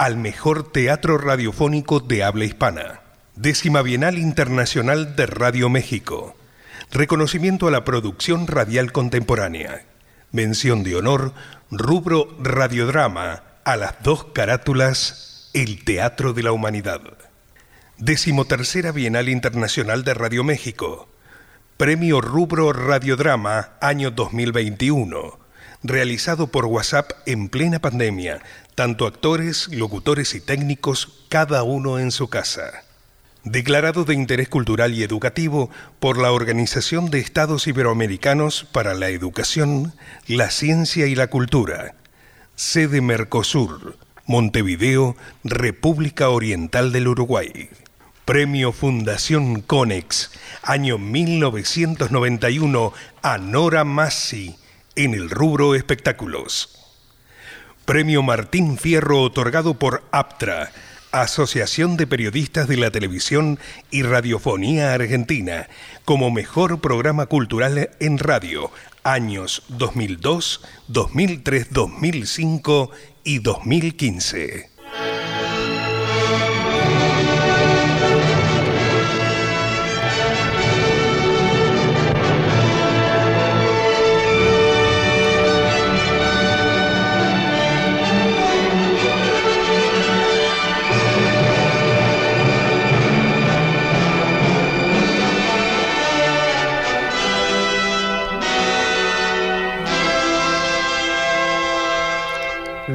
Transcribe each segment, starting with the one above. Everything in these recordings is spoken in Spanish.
al mejor teatro radiofónico de habla hispana. Décima Bienal Internacional de Radio México. Reconocimiento a la producción radial contemporánea. Mención de honor, rubro radiodrama, a las dos carátulas, el Teatro de la Humanidad. Decimotercera Bienal Internacional de Radio México. Premio Rubro Radiodrama, año 2021 realizado por WhatsApp en plena pandemia, tanto actores, locutores y técnicos, cada uno en su casa. Declarado de interés cultural y educativo por la Organización de Estados Iberoamericanos para la Educación, la Ciencia y la Cultura. Sede Mercosur, Montevideo, República Oriental del Uruguay. Premio Fundación Conex, año 1991, a Nora Massi en el rubro espectáculos. Premio Martín Fierro otorgado por APTRA, Asociación de Periodistas de la Televisión y Radiofonía Argentina, como mejor programa cultural en radio, años 2002, 2003, 2005 y 2015.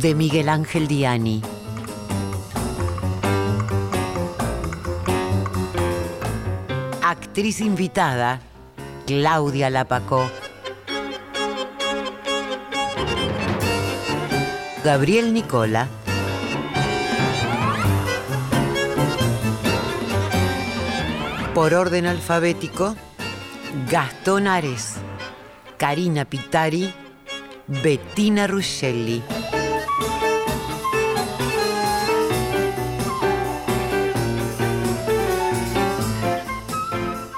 de Miguel Ángel Diani. Actriz invitada, Claudia Lapacó. Gabriel Nicola. Por orden alfabético, Gastón Ares, Karina Pitari, Bettina Ruscelli.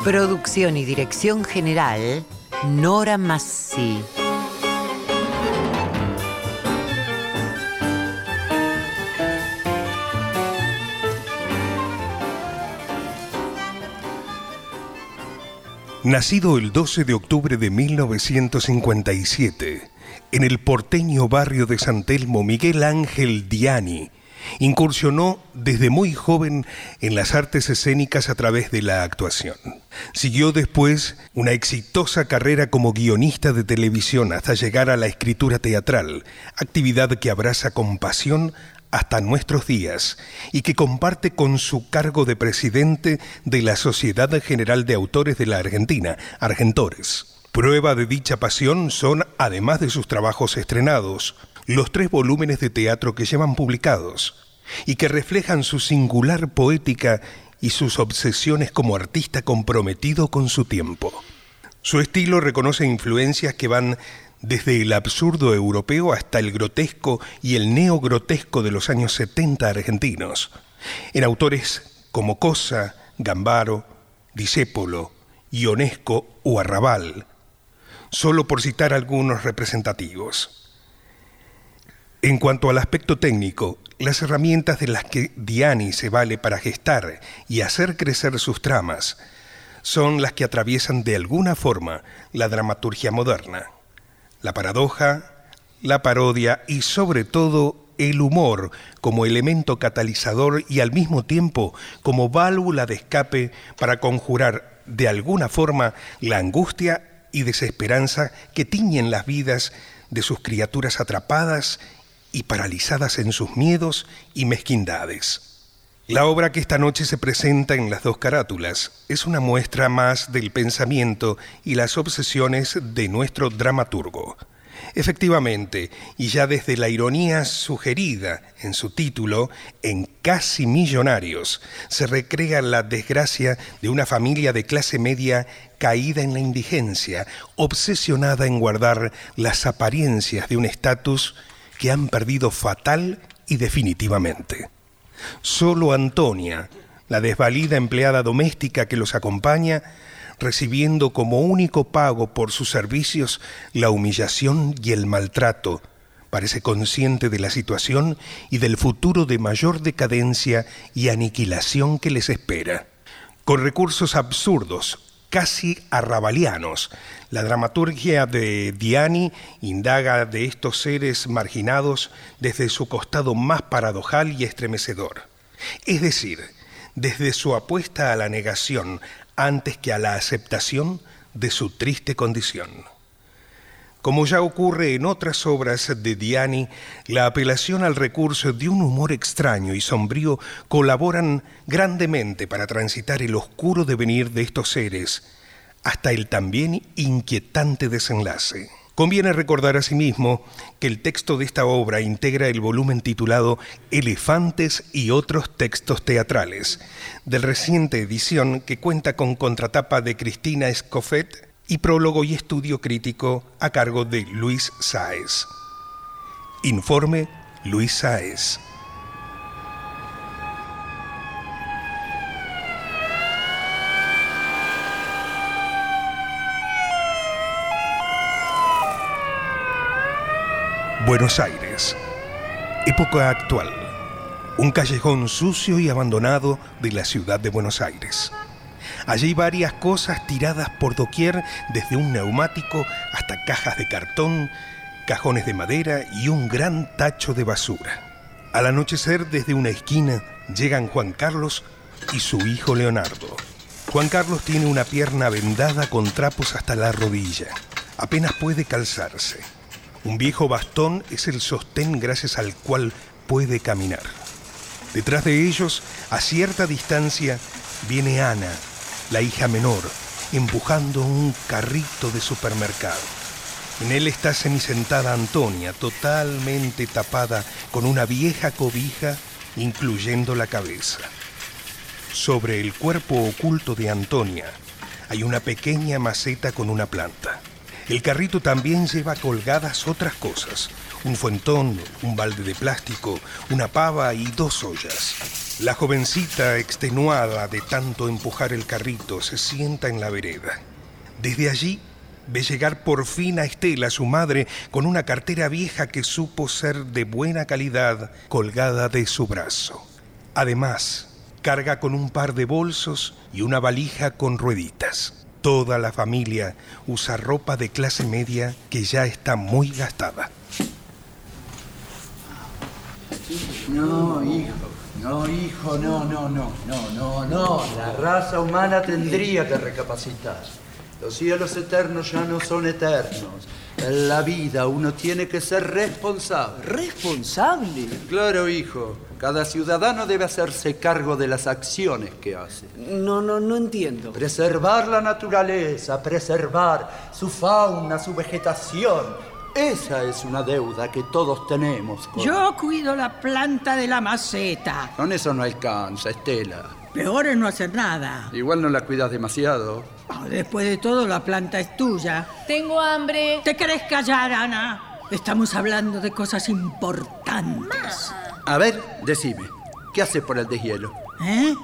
Producción y dirección general, Nora Massi. Nacido el 12 de octubre de 1957, en el porteño barrio de San Telmo, Miguel Ángel Diani Incursionó desde muy joven en las artes escénicas a través de la actuación. Siguió después una exitosa carrera como guionista de televisión hasta llegar a la escritura teatral, actividad que abraza con pasión hasta nuestros días y que comparte con su cargo de presidente de la Sociedad General de Autores de la Argentina, Argentores. Prueba de dicha pasión son, además de sus trabajos estrenados, los tres volúmenes de teatro que llevan publicados y que reflejan su singular poética y sus obsesiones como artista comprometido con su tiempo. Su estilo reconoce influencias que van desde el absurdo europeo hasta el grotesco y el neogrotesco de los años 70 argentinos. en autores como Cosa, Gambaro, Disépolo, Ionesco o Arrabal, solo por citar algunos representativos. En cuanto al aspecto técnico, las herramientas de las que Diani se vale para gestar y hacer crecer sus tramas son las que atraviesan de alguna forma la dramaturgia moderna. La paradoja, la parodia y sobre todo el humor como elemento catalizador y al mismo tiempo como válvula de escape para conjurar de alguna forma la angustia y desesperanza que tiñen las vidas de sus criaturas atrapadas y paralizadas en sus miedos y mezquindades. La obra que esta noche se presenta en las dos carátulas es una muestra más del pensamiento y las obsesiones de nuestro dramaturgo. Efectivamente, y ya desde la ironía sugerida en su título, en Casi Millonarios, se recrea la desgracia de una familia de clase media caída en la indigencia, obsesionada en guardar las apariencias de un estatus que han perdido fatal y definitivamente. Solo Antonia, la desvalida empleada doméstica que los acompaña, recibiendo como único pago por sus servicios la humillación y el maltrato, parece consciente de la situación y del futuro de mayor decadencia y aniquilación que les espera. Con recursos absurdos, casi arrabalianos, la dramaturgia de Diani indaga de estos seres marginados desde su costado más paradojal y estremecedor. Es decir, desde su apuesta a la negación antes que a la aceptación de su triste condición. Como ya ocurre en otras obras de Diani, la apelación al recurso de un humor extraño y sombrío colaboran grandemente para transitar el oscuro devenir de estos seres hasta el también inquietante desenlace. Conviene recordar asimismo que el texto de esta obra integra el volumen titulado Elefantes y otros textos teatrales, de reciente edición que cuenta con contratapa de Cristina Escoffet y prólogo y estudio crítico a cargo de Luis Sáez. Informe Luis Sáez. Buenos Aires. Época actual. Un callejón sucio y abandonado de la ciudad de Buenos Aires. Allí varias cosas tiradas por doquier, desde un neumático hasta cajas de cartón, cajones de madera y un gran tacho de basura. Al anochecer, desde una esquina, llegan Juan Carlos y su hijo Leonardo. Juan Carlos tiene una pierna vendada con trapos hasta la rodilla. Apenas puede calzarse. Un viejo bastón es el sostén gracias al cual puede caminar. Detrás de ellos, a cierta distancia, viene Ana, la hija menor, empujando un carrito de supermercado. En él está semisentada Antonia, totalmente tapada con una vieja cobija, incluyendo la cabeza. Sobre el cuerpo oculto de Antonia hay una pequeña maceta con una planta. El carrito también lleva colgadas otras cosas. Un fuentón, un balde de plástico, una pava y dos ollas. La jovencita, extenuada de tanto empujar el carrito, se sienta en la vereda. Desde allí ve llegar por fin a Estela, su madre, con una cartera vieja que supo ser de buena calidad colgada de su brazo. Además, carga con un par de bolsos y una valija con rueditas. Toda la familia usa ropa de clase media que ya está muy gastada. No, hijo, no, hijo, no, no, no, no, no, no. La raza humana tendría que recapacitar. Los cielos eternos ya no son eternos. En la vida uno tiene que ser responsable. ¿Responsable? Claro, hijo. Cada ciudadano debe hacerse cargo de las acciones que hace. No, no, no entiendo. Preservar la naturaleza, preservar su fauna, su vegetación. Esa es una deuda que todos tenemos. Yo cuido la planta de la maceta. Con eso no alcanza, Estela. Peor es no hacer nada. Igual no la cuidas demasiado. Ah, después de todo, la planta es tuya. Tengo hambre. ¿Te querés callar, Ana? Estamos hablando de cosas importantes. A ver, decime, ¿Qué hace por el deshielo? ¿Eh?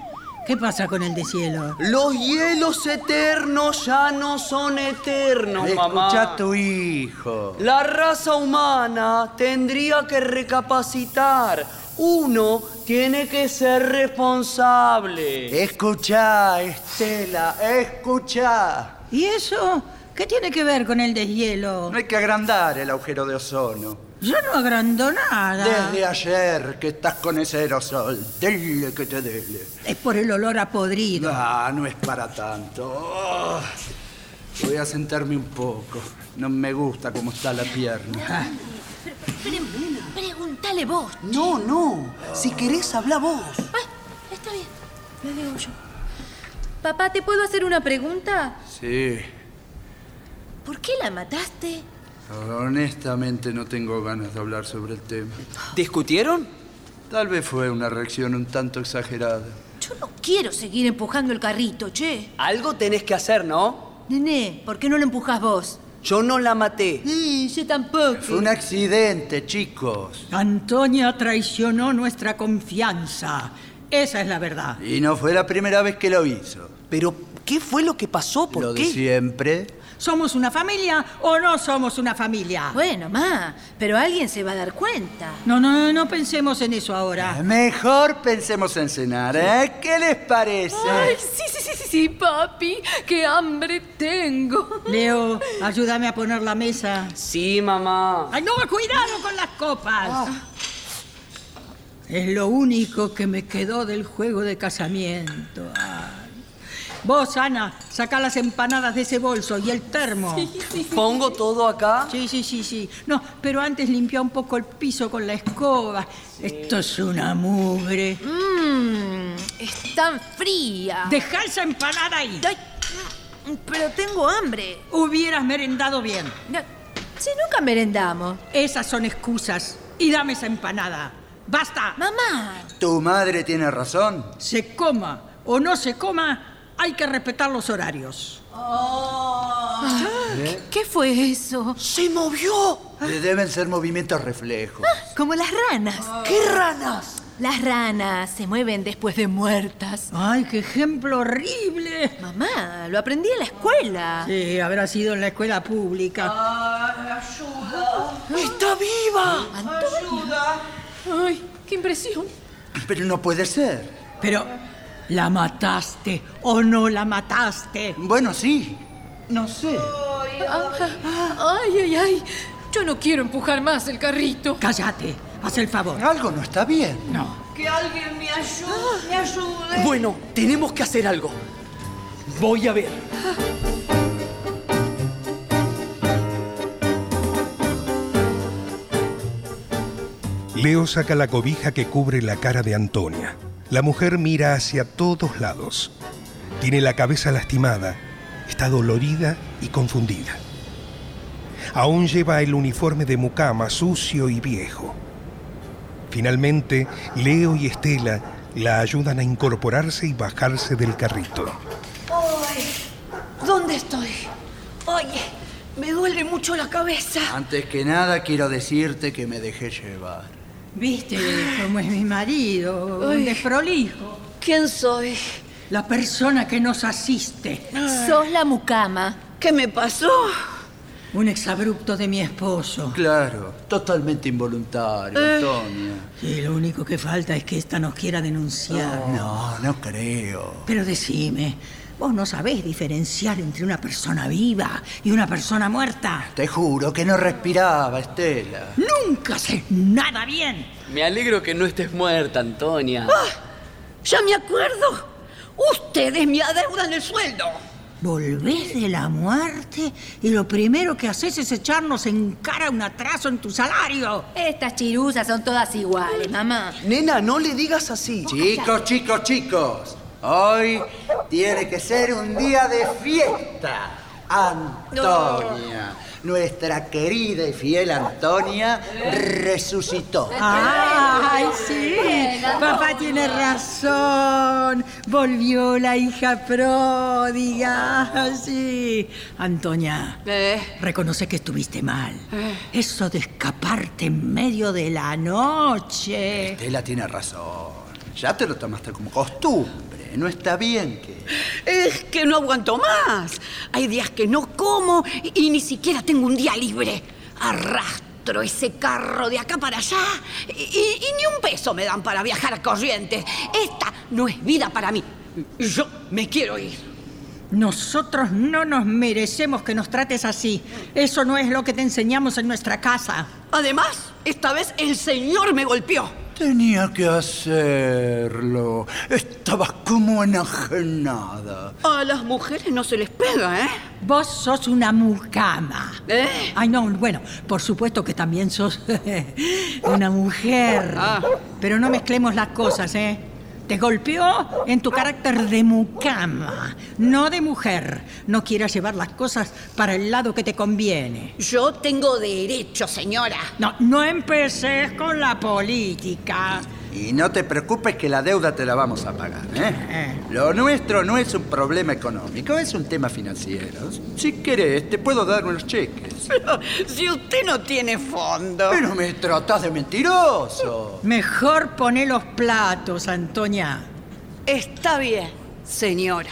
¿Qué pasa con el deshielo? Los hielos eternos ya no son eternos, Escucha mamá. a tu hijo. La raza humana tendría que recapacitar. Uno tiene que ser responsable. Escucha, Estela, escucha. ¿Y eso? ¿Qué tiene que ver con el deshielo? No hay que agrandar el agujero de ozono. Yo no agrando nada. Desde ayer que estás con ese aerosol, dele que te dele. Es por el olor a podrido. Ah, no es para tanto. Oh, voy a sentarme un poco. No me gusta cómo está la pierna. Ah, Pregúntale vos. No, no. Si querés, habla vos. Ah, está bien. Le digo yo. Papá, ¿te puedo hacer una pregunta? Sí, ¿Por qué la mataste? honestamente no tengo ganas de hablar sobre el tema. ¿Discutieron? Tal vez fue una reacción un tanto exagerada. Yo no quiero seguir empujando el carrito, che. Algo tenés que hacer, ¿no? Nené, ¿por qué no lo empujas vos? Yo no la maté. Sí, yo tampoco. Fue un accidente, chicos. Antonia traicionó nuestra confianza. Esa es la verdad. Y no fue la primera vez que lo hizo. Pero, ¿qué fue lo que pasó? ¿Por Lo qué? de siempre. ¿Somos una familia o no somos una familia? Bueno, ma, pero alguien se va a dar cuenta. No, no, no pensemos en eso ahora. Mejor pensemos en cenar, ¿eh? ¿Qué les parece? Ay, sí, sí, sí, sí, sí, papi. Qué hambre tengo. Leo, ayúdame a poner la mesa. Sí, mamá. ¡Ay, no! ¡Cuidado con las copas! Es lo único que me quedó del juego de casamiento. Ay. Vos, Ana, saca las empanadas de ese bolso y el termo. Sí, ¿Pongo todo acá? sí, sí, sí. No, pero antes limpia un poco el piso con la escoba. Esto es una mugre. Mmm, es tan fría. Deja esa empanada ahí. Ay, pero tengo hambre. Hubieras merendado bien. Si nunca merendamos. Esas son excusas. Y dame esa empanada. ¡Basta! Mamá. Tu madre tiene razón. Se coma o no se coma, hay que respetar los horarios. ¿Qué, qué fue eso? ¡Se movió! Le deben ser movimientos reflejos. Como las ranas. ¿Qué ranas? Las ranas se mueven después de muertas. ¡Ay, qué ejemplo horrible! Mamá, lo aprendí en la escuela. Sí, habrá sido en la escuela pública. ¡Está viva! ¡Ayuda! ¡Ay, qué impresión! Pero no puede ser. Pero, ¿la mataste o no la mataste? Bueno, sí. No sé. ¡Ay, ay, ay! Yo no quiero empujar más el carrito. Cállate, haz el favor. Algo no está bien. No. Que alguien me ayude, me ayude. Bueno, tenemos que hacer algo. Voy a ver. Leo saca la cobija que cubre la cara de Antonia. La mujer mira hacia todos lados. Tiene la cabeza lastimada, está dolorida y confundida. Aún lleva el uniforme de mucama sucio y viejo. Finalmente, Leo y Estela la ayudan a incorporarse y bajarse del carrito. ¿Dónde estoy? Oye, me duele mucho la cabeza. Antes que nada, quiero decirte que me dejé llevar. ¿Viste cómo es mi marido? Un Ay. desprolijo. ¿Quién soy? La persona que nos asiste. Sos la mucama. ¿Qué me pasó? Un exabrupto de mi esposo. Claro, totalmente involuntario, Antonia. Y lo único que falta es que esta nos quiera denunciar. No, no creo. Pero decime, vos no sabés diferenciar entre una persona viva y una persona muerta. Te juro que no respiraba, Estela. Nunca sé nada bien. Me alegro que no estés muerta, Antonia. Ya me acuerdo. Ustedes me adeudan el sueldo. Volvés de la muerte y lo primero que haces es echarnos en cara un atraso en tu salario. Estas chiruzas son todas iguales, mamá. Nena, no le digas así. Chicos, chicos, chicos. Hoy tiene que ser un día de fiesta. Antonia, nuestra querida y fiel Antonia, resucitó. ¡Ay, sí! Papá tiene razón. Volvió la hija pródiga. Sí. Antonia, Eh, reconoce que estuviste mal. Eso de escaparte en medio de la noche. Estela tiene razón. Ya te lo tomaste como costumbre. No está bien que... Es que no aguanto más. Hay días que no como y ni siquiera tengo un día libre. Arrastro ese carro de acá para allá y, y ni un peso me dan para viajar a Corrientes. Esta no es vida para mí. Yo me quiero ir. Nosotros no nos merecemos que nos trates así. Eso no es lo que te enseñamos en nuestra casa. Además, esta vez el señor me golpeó. Tenía que hacerlo. Estabas como enajenada. A las mujeres no se les pega, ¿eh? Vos sos una mucama. ¿Eh? Ay, no, bueno, por supuesto que también sos una mujer. Ah. Pero no mezclemos las cosas, ¿eh? Te golpeó en tu carácter de mucama, no de mujer. No quieras llevar las cosas para el lado que te conviene. Yo tengo derecho, señora. No, no empeces con la política. Y no te preocupes que la deuda te la vamos a pagar, ¿eh? Eh. Lo nuestro no es un problema económico, es un tema financiero. Si querés, te puedo dar unos cheques. Pero si usted no tiene fondo. Pero me tratás de mentiroso. Mejor poné los platos, Antonia. Está bien, señora.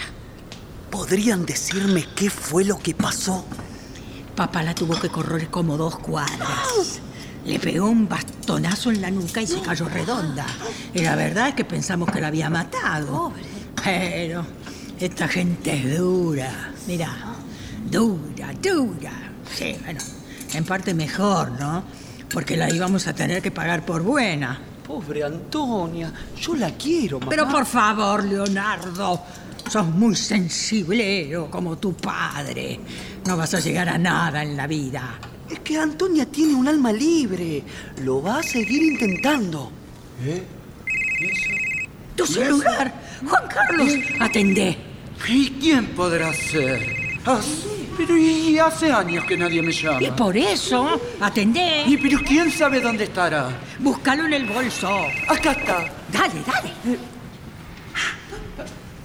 ¿Podrían decirme qué fue lo que pasó? Papá la tuvo que correr como dos cuadras. Le pegó un bastonazo en la nuca y se cayó redonda. Y la verdad es que pensamos que la había matado. Pero esta gente es dura. Mira, dura, dura. Sí, bueno, en parte mejor, ¿no? Porque la íbamos a tener que pagar por buena. Pobre Antonia, yo la quiero, mamá. Pero por favor, Leonardo, sos muy sensiblero como tu padre. No vas a llegar a nada en la vida. Es que Antonia tiene un alma libre. Lo va a seguir intentando. Tu celular. Juan Carlos, atendé. ¿Y quién podrá ser? Ah, pero y hace años que nadie me llama. Y por eso, atendé. ¿Y pero quién sabe dónde estará? Búscalo en el bolso. Acá está. Dale, dale.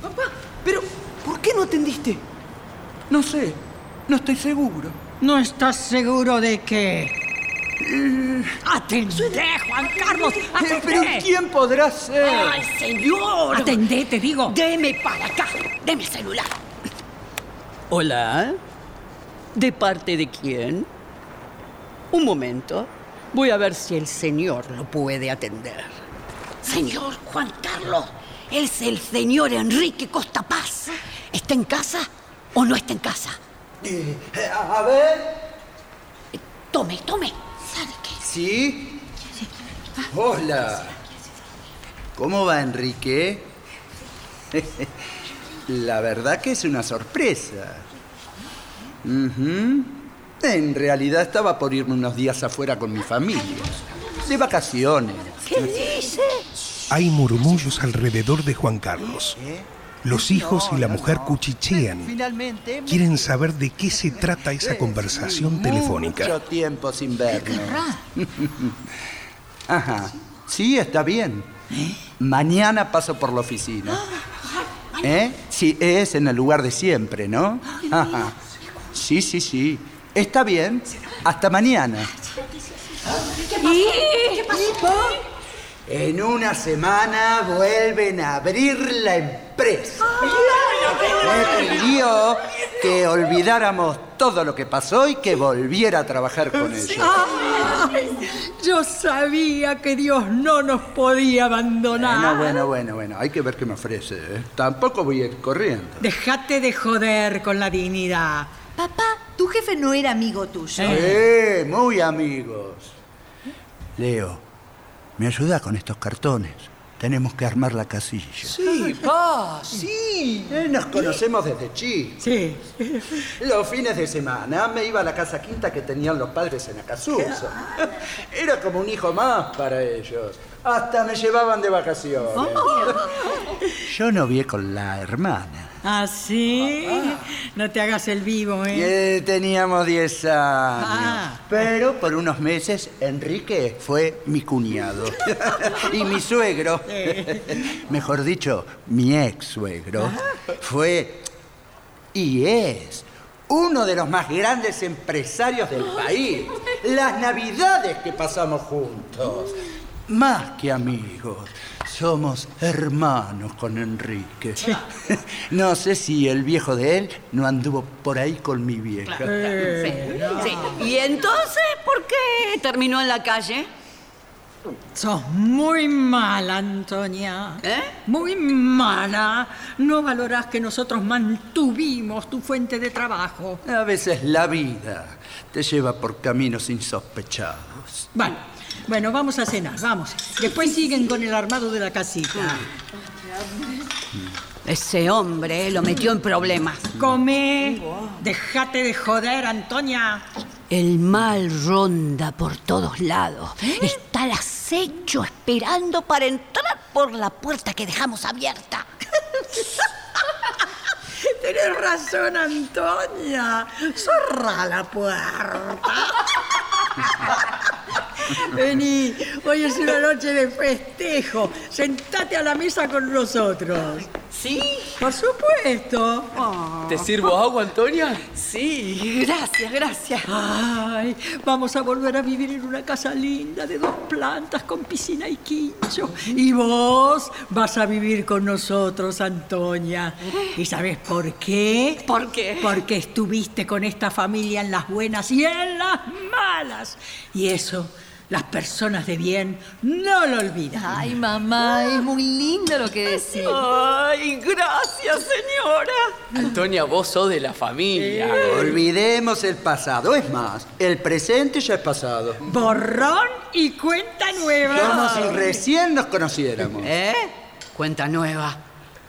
Papá, pero ¿por qué no atendiste? No sé, no estoy seguro. ¿No estás seguro de que...? Atendé, Juan Carlos, ¿Pero quién podrá ser? ¡Ay, señor! Atendé, te digo. Deme para acá. Deme el celular. Hola. ¿De parte de quién? Un momento. Voy a ver si el señor lo puede atender. Señor Juan Carlos, es el señor Enrique Costa Paz. ¿Está en casa o no está en casa? Eh, a a ver. Tome, tome. ¿Sabe qué? ¿Sí? Hola. ¿Cómo va Enrique? La verdad que es una sorpresa. En realidad estaba por irme unos días afuera con mi familia. De vacaciones. ¿Qué dice? Hay murmullos alrededor de Juan Carlos. Los hijos y la mujer cuchichean. Finalmente. Quieren saber de qué se trata esa conversación Mucho telefónica. tiempo sin vernos. Ajá. Sí, está bien. Mañana paso por la oficina. ¿Eh? Sí, es en el lugar de siempre, ¿no? Ajá. Sí, sí, sí. Está bien. Hasta mañana. En una semana vuelven a abrir la empresa. Me pidió que olvidáramos todo lo que pasó y que volviera a trabajar con ellos. Yo sabía que Dios no nos podía abandonar. Bueno, bueno, bueno, bueno. Hay que ver qué me ofrece. ¿eh? Tampoco voy a ir corriendo. Déjate de joder con la dignidad. Papá, tu jefe no era amigo tuyo. Eh, muy amigos. Leo, ¿me ayuda con estos cartones? Tenemos que armar la casilla. Sí, pa, sí. Eh, nos conocemos desde chicos. Sí. Los fines de semana me iba a la casa quinta que tenían los padres en Acasuso. Era como un hijo más para ellos. Hasta me llevaban de vacaciones. Yo novié con la hermana. ¿Ah, sí? No te hagas el vivo, ¿eh? eh, teníamos 10 años. Ah. Pero por unos meses Enrique fue mi cuñado. y mi suegro, mejor dicho, mi ex suegro, fue y es uno de los más grandes empresarios del país. Las navidades que pasamos juntos. Más que amigos, somos hermanos con Enrique. No sé si el viejo de él no anduvo por ahí con mi vieja. Sí. ¿Y entonces por qué terminó en la calle? Sos muy mala, Antonia. ¿Eh? Muy mala. No valorás que nosotros mantuvimos tu fuente de trabajo. A veces la vida te lleva por caminos insospechados. Bueno, bueno, vamos a cenar, vamos. Después siguen con el armado de la casita. Ese hombre lo metió en problemas. Come, déjate de joder, Antonia. El mal ronda por todos lados. Está al acecho esperando para entrar por la puerta que dejamos abierta. Tienes razón, Antonia. Zorra la puerta. Vení, hoy es una noche de festejo. Sentate a la mesa con nosotros. ¿Sí? Por supuesto. ¿Te sirvo agua, Antonia? Sí, gracias, gracias. Ay, vamos a volver a vivir en una casa linda de dos plantas con piscina y quincho. Y vos vas a vivir con nosotros, Antonia. ¿Y sabes por qué? ¿Por qué? Porque estuviste con esta familia en las buenas y en las malas. Y eso las personas de bien no lo olvidan. Ay, mamá, es muy lindo lo que decís. Ay, gracias, señora. Antonia, vos sos de la familia. Olvidemos el pasado. Es más, el presente ya es pasado. Borrón y cuenta nueva. Como si recién nos conociéramos. ¿Eh? Cuenta nueva.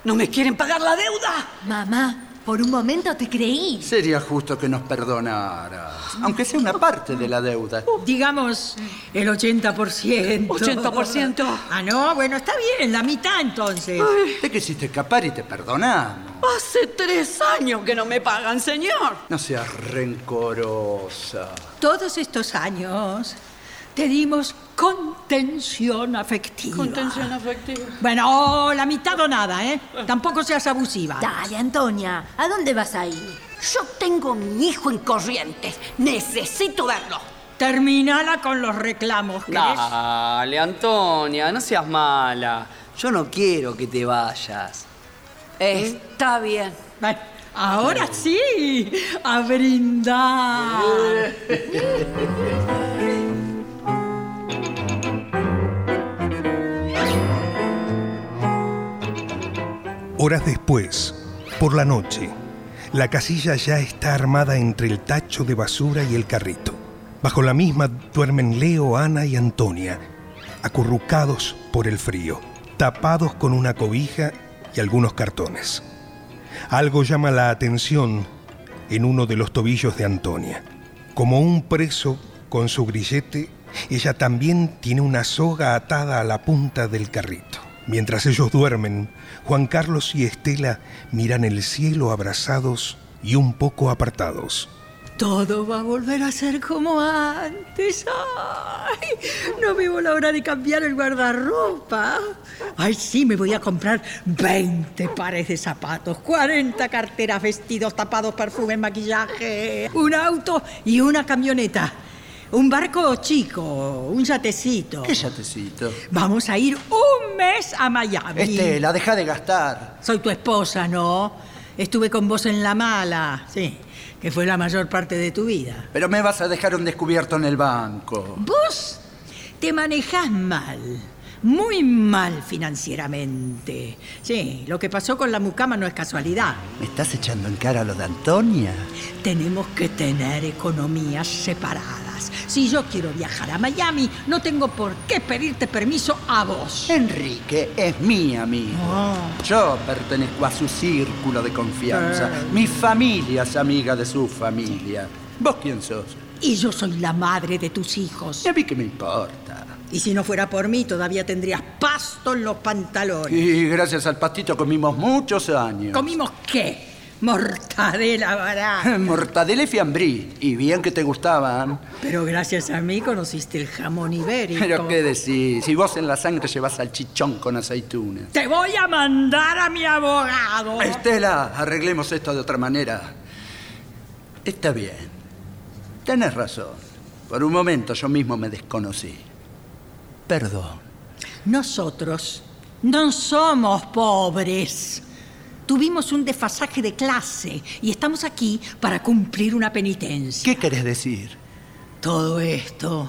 ¿No me quieren pagar la deuda? Mamá, por un momento te creí. Sería justo que nos perdonaras, aunque sea una parte de la deuda. Digamos el 80%. ¿80%? Ah, no, bueno, está bien, la mitad entonces. Te quisiste escapar y te perdonamos. Hace tres años que no me pagan, señor. No seas rencorosa. Todos estos años te dimos contención afectiva. Contención afectiva. Bueno, la mitad o nada, ¿eh? Tampoco seas abusiva. Dale, Antonia, ¿a dónde vas a ir? Yo tengo mi hijo en Corrientes. Necesito verlo. Terminala con los reclamos, ¿querés? Dale, Antonia, no seas mala. Yo no quiero que te vayas. Está bien. Bueno, ahora sí, a brindar. Horas después, por la noche, la casilla ya está armada entre el tacho de basura y el carrito. Bajo la misma duermen Leo, Ana y Antonia, acurrucados por el frío, tapados con una cobija y algunos cartones. Algo llama la atención en uno de los tobillos de Antonia. Como un preso con su grillete, ella también tiene una soga atada a la punta del carrito. Mientras ellos duermen, Juan Carlos y Estela miran el cielo abrazados y un poco apartados. Todo va a volver a ser como antes. Ay, no veo la hora de cambiar el guardarropa. Ay, sí, me voy a comprar 20 pares de zapatos, 40 carteras, vestidos, tapados, perfume, maquillaje, un auto y una camioneta. Un barco chico, un yatecito. ¿Qué yatecito? Vamos a ir un mes a Miami. Estela, deja de gastar. Soy tu esposa, ¿no? Estuve con vos en la mala, sí, que fue la mayor parte de tu vida. Pero me vas a dejar un descubierto en el banco. Vos te manejás mal, muy mal financieramente. Sí, lo que pasó con la mucama no es casualidad. ¿Me estás echando en cara lo de Antonia? Tenemos que tener economías separadas. Si yo quiero viajar a Miami, no tengo por qué pedirte permiso a vos. Enrique es mi amigo. Yo pertenezco a su círculo de confianza. Mi familia es amiga de su familia. ¿Vos quién sos? Y yo soy la madre de tus hijos. ¿Y a mí qué me importa? Y si no fuera por mí, todavía tendrías pasto en los pantalones. Y gracias al pastito comimos muchos años. ¿Comimos qué? Mortadela barata. Mortadela y fiambrí. Y bien que te gustaban. Pero gracias a mí conociste el jamón ibérico. Pero qué decís, si vos en la sangre llevas al chichón con aceitunas. Te voy a mandar a mi abogado. Estela, arreglemos esto de otra manera. Está bien. Tenés razón. Por un momento yo mismo me desconocí. Perdón. nosotros no somos pobres. Tuvimos un desfasaje de clase y estamos aquí para cumplir una penitencia. ¿Qué querés decir? Todo esto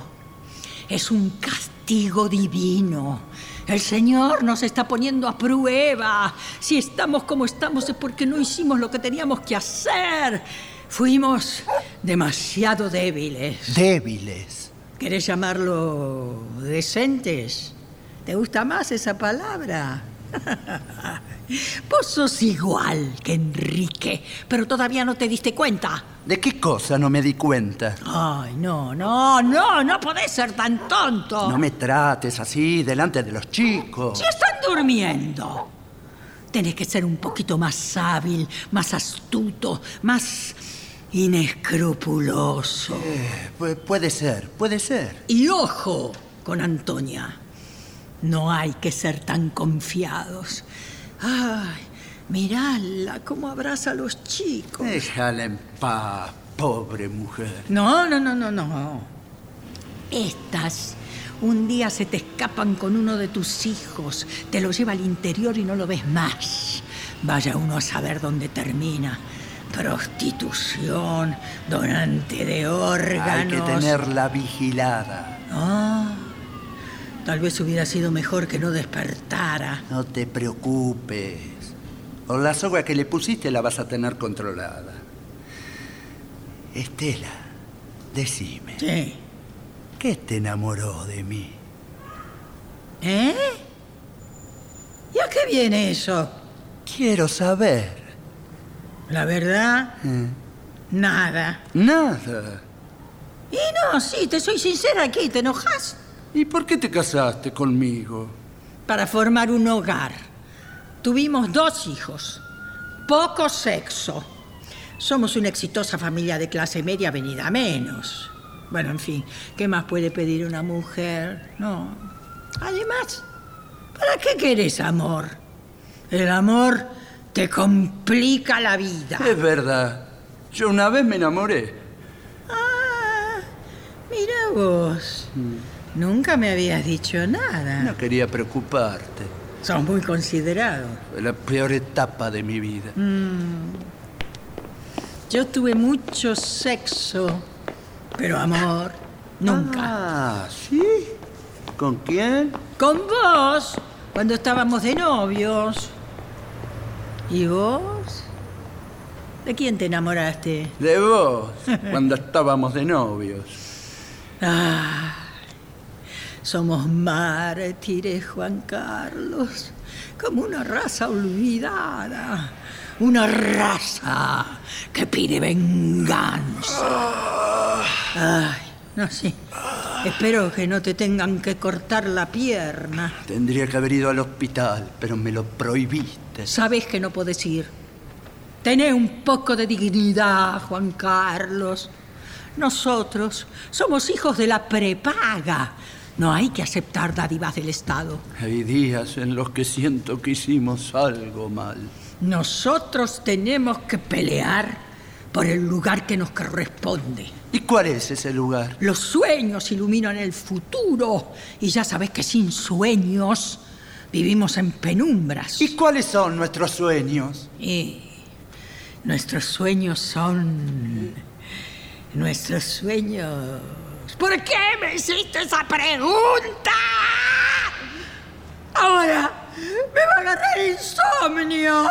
es un castigo divino. El Señor nos está poniendo a prueba. Si estamos como estamos es porque no hicimos lo que teníamos que hacer. Fuimos demasiado débiles. Débiles. ¿Querés llamarlo decentes? ¿Te gusta más esa palabra? Vos sos igual que Enrique, pero todavía no te diste cuenta. ¿De qué cosa no me di cuenta? Ay, no, no, no, no podés ser tan tonto. No me trates así delante de los chicos. Si están durmiendo. Tenés que ser un poquito más hábil, más astuto, más inescrupuloso. Eh, pu- puede ser, puede ser. Y ojo con Antonia. No hay que ser tan confiados. Ay, mirala cómo abraza a los chicos. Déjala en paz, pobre mujer. No, no, no, no, no. Estas un día se te escapan con uno de tus hijos, te lo lleva al interior y no lo ves más. Vaya uno a saber dónde termina. Prostitución, donante de órganos. Hay que tenerla vigilada. Ah, tal vez hubiera sido mejor que no despertara. No te preocupes. Con la soga que le pusiste la vas a tener controlada. Estela, decime, Sí. ¿qué te enamoró de mí? ¿Eh? ¿Y a qué viene eso? Quiero saber. La verdad, nada. Nada. Y no, sí, te soy sincera aquí, ¿te enojas? ¿Y por qué te casaste conmigo? Para formar un hogar. Tuvimos dos hijos. Poco sexo. Somos una exitosa familia de clase media venida a menos. Bueno, en fin, ¿qué más puede pedir una mujer? No. Además, ¿para qué querés amor? El amor te complica la vida. Es verdad. Yo una vez me enamoré. Ah, mira vos. Nunca me habías dicho nada. No quería preocuparte. Sos muy considerado. Fue la peor etapa de mi vida. Yo tuve mucho sexo, pero amor, nunca. Ah, ¿sí? ¿Con quién? Con vos, cuando estábamos de novios. ¿Y vos? ¿De quién te enamoraste? De vos, cuando estábamos de novios. Ah, somos mártires, Juan Carlos, como una raza olvidada, una raza que pide venganza. Ay, no sé. Espero que no te tengan que cortar la pierna. Tendría que haber ido al hospital, pero me lo prohibiste. Sabes que no podés ir. Tené un poco de dignidad, Juan Carlos. Nosotros somos hijos de la prepaga. No hay que aceptar dádivas del Estado. Hay días en los que siento que hicimos algo mal. Nosotros tenemos que pelear por el lugar que nos corresponde. ¿Y cuál es ese lugar? Los sueños iluminan el futuro y ya sabes que sin sueños vivimos en penumbras. ¿Y cuáles son nuestros sueños? Y nuestros sueños son... Nuestros sueños... ¿Por qué me hiciste esa pregunta? Ahora me va a agarrar insomnio.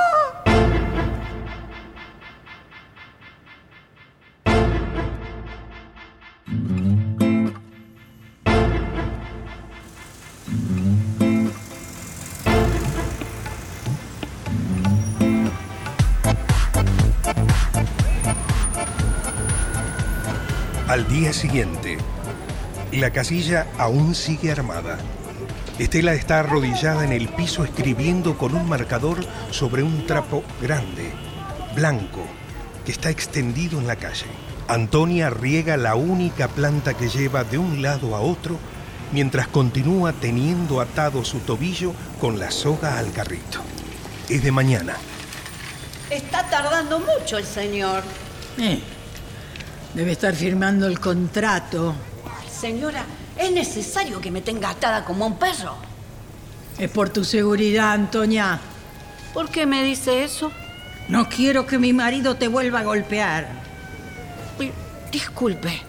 Al día siguiente, la casilla aún sigue armada. Estela está arrodillada en el piso escribiendo con un marcador sobre un trapo grande, blanco, que está extendido en la calle. Antonia riega la única planta que lleva de un lado a otro mientras continúa teniendo atado su tobillo con la soga al carrito. Es de mañana. Está tardando mucho el señor. Eh, debe estar firmando el contrato. Señora, ¿es necesario que me tenga atada como un perro? Es por tu seguridad, Antonia. ¿Por qué me dice eso? No quiero que mi marido te vuelva a golpear. Disculpe,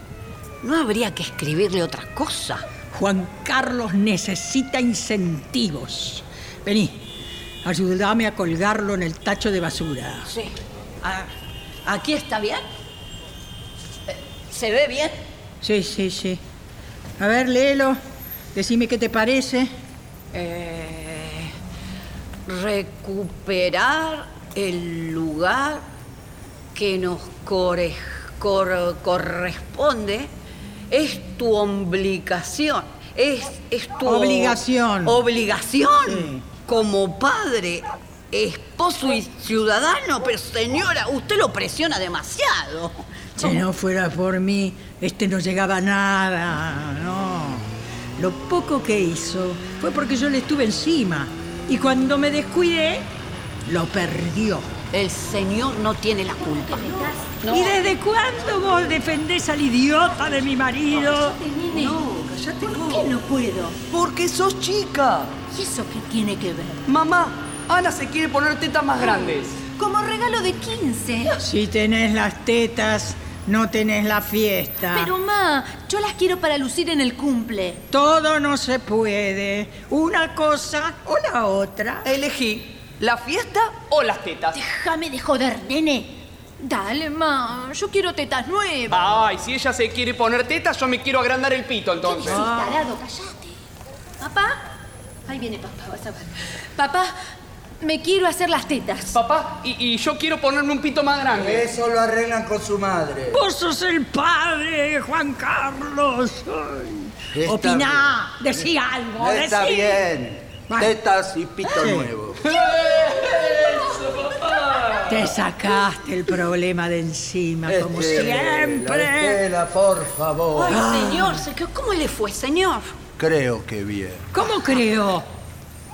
¿no habría que escribirle otra cosa? Juan Carlos necesita incentivos. Vení, ayúdame a colgarlo en el tacho de basura. Sí. Ah, ¿Aquí está bien? ¿Se ve bien? Sí, sí, sí. A ver, léelo. Decime qué te parece. Eh, recuperar el lugar que nos cor- corresponde es tu obligación. Es, es tu Obligación. Obligación. Sí. Como padre, esposo y ciudadano, pero señora, usted lo presiona demasiado. Si no fuera por mí, este no llegaba a nada, no. Lo poco que hizo fue porque yo le estuve encima. Y cuando me descuidé, lo perdió. El señor no tiene la culpa. No. ¿Y desde cuándo vos defendés al idiota de mi marido? ¿Por qué no puedo? Porque sos chica. ¿Y eso qué tiene que ver? Mamá, Ana se quiere poner tetas más grandes. Como regalo de 15. Si tenés las tetas, no tenés la fiesta. Pero ma, yo las quiero para lucir en el cumple. Todo no se puede. Una cosa o la otra. Elegí la fiesta o las tetas. Déjame de joder, nene. Dale, ma, yo quiero tetas nuevas. Ay, si ella se quiere poner tetas, yo me quiero agrandar el pito entonces. Sí, tarado, callate. ¿Papá? Ahí viene papá, vas a ver. Papá, me quiero hacer las tetas. Papá, y, y yo quiero ponerme un pito más grande. Eso lo arreglan con su madre. Vos sos el padre, Juan Carlos. Ay. Opiná, decí algo, Está decí. bien. Vale. Tetas y pito Sí. nuevo. Te sacaste el problema de encima, como siempre. Estela, por favor. Ay, señor, ¿cómo le fue, señor? Creo que bien. ¿Cómo creo?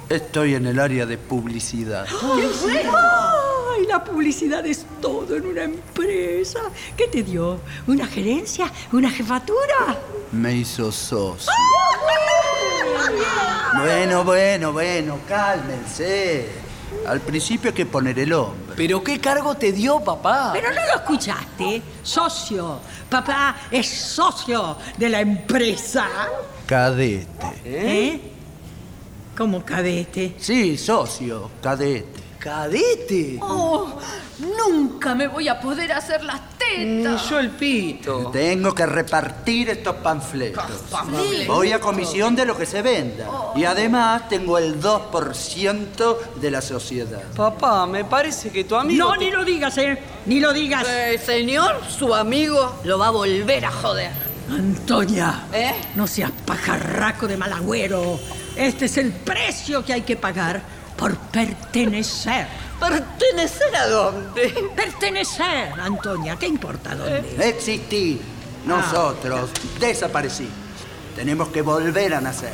Estoy en el área de publicidad. Ay, la publicidad es todo en una empresa. ¿Qué te dio? ¿Una gerencia? ¿Una jefatura? Me hizo socio. Bueno, bueno, bueno, cálmense. Al principio hay que poner el hombre. ¿Pero qué cargo te dio, papá? Pero no lo escuchaste. Socio. Papá es socio de la empresa. Cadete. ¿Eh? ¿Cómo cadete? Sí, socio, cadete. ¡Cadete! Oh, nunca me voy a poder hacer las Ni tetas. yo el pito. Tengo que repartir estos panfletos. Voy a comisión de lo que se venda. Y además tengo el 2% de la sociedad. Papá, me parece que tu amigo... No, te- ni lo digas, ¿eh? Ni lo digas. Eh, señor, su amigo lo va a volver a joder. Antonia, ¿Eh? no seas pajarraco de mal agüero. Este es el precio que hay que pagar por pertenecer. ¿Pertenecer a dónde? Pertenecer, Antonia, ¿qué importa dónde? Existir. Nosotros desaparecimos. Tenemos que volver a nacer.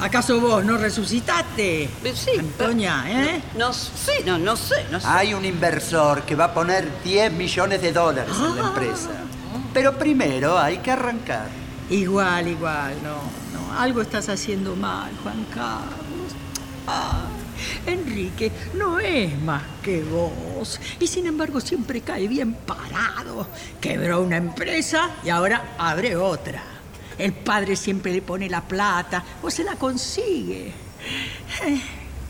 ¿Acaso vos no resucitaste? Sí, Antonia, ¿eh? No, sí, no, no sé, no sé. Hay un inversor que va a poner 10 millones de dólares en la empresa. Pero primero hay que arrancar. Igual, igual, no. Algo estás haciendo mal, Juan Carlos. Enrique no es más que vos. Y sin embargo siempre cae bien parado. Quebró una empresa y ahora abre otra. El padre siempre le pone la plata o se la consigue. Eh,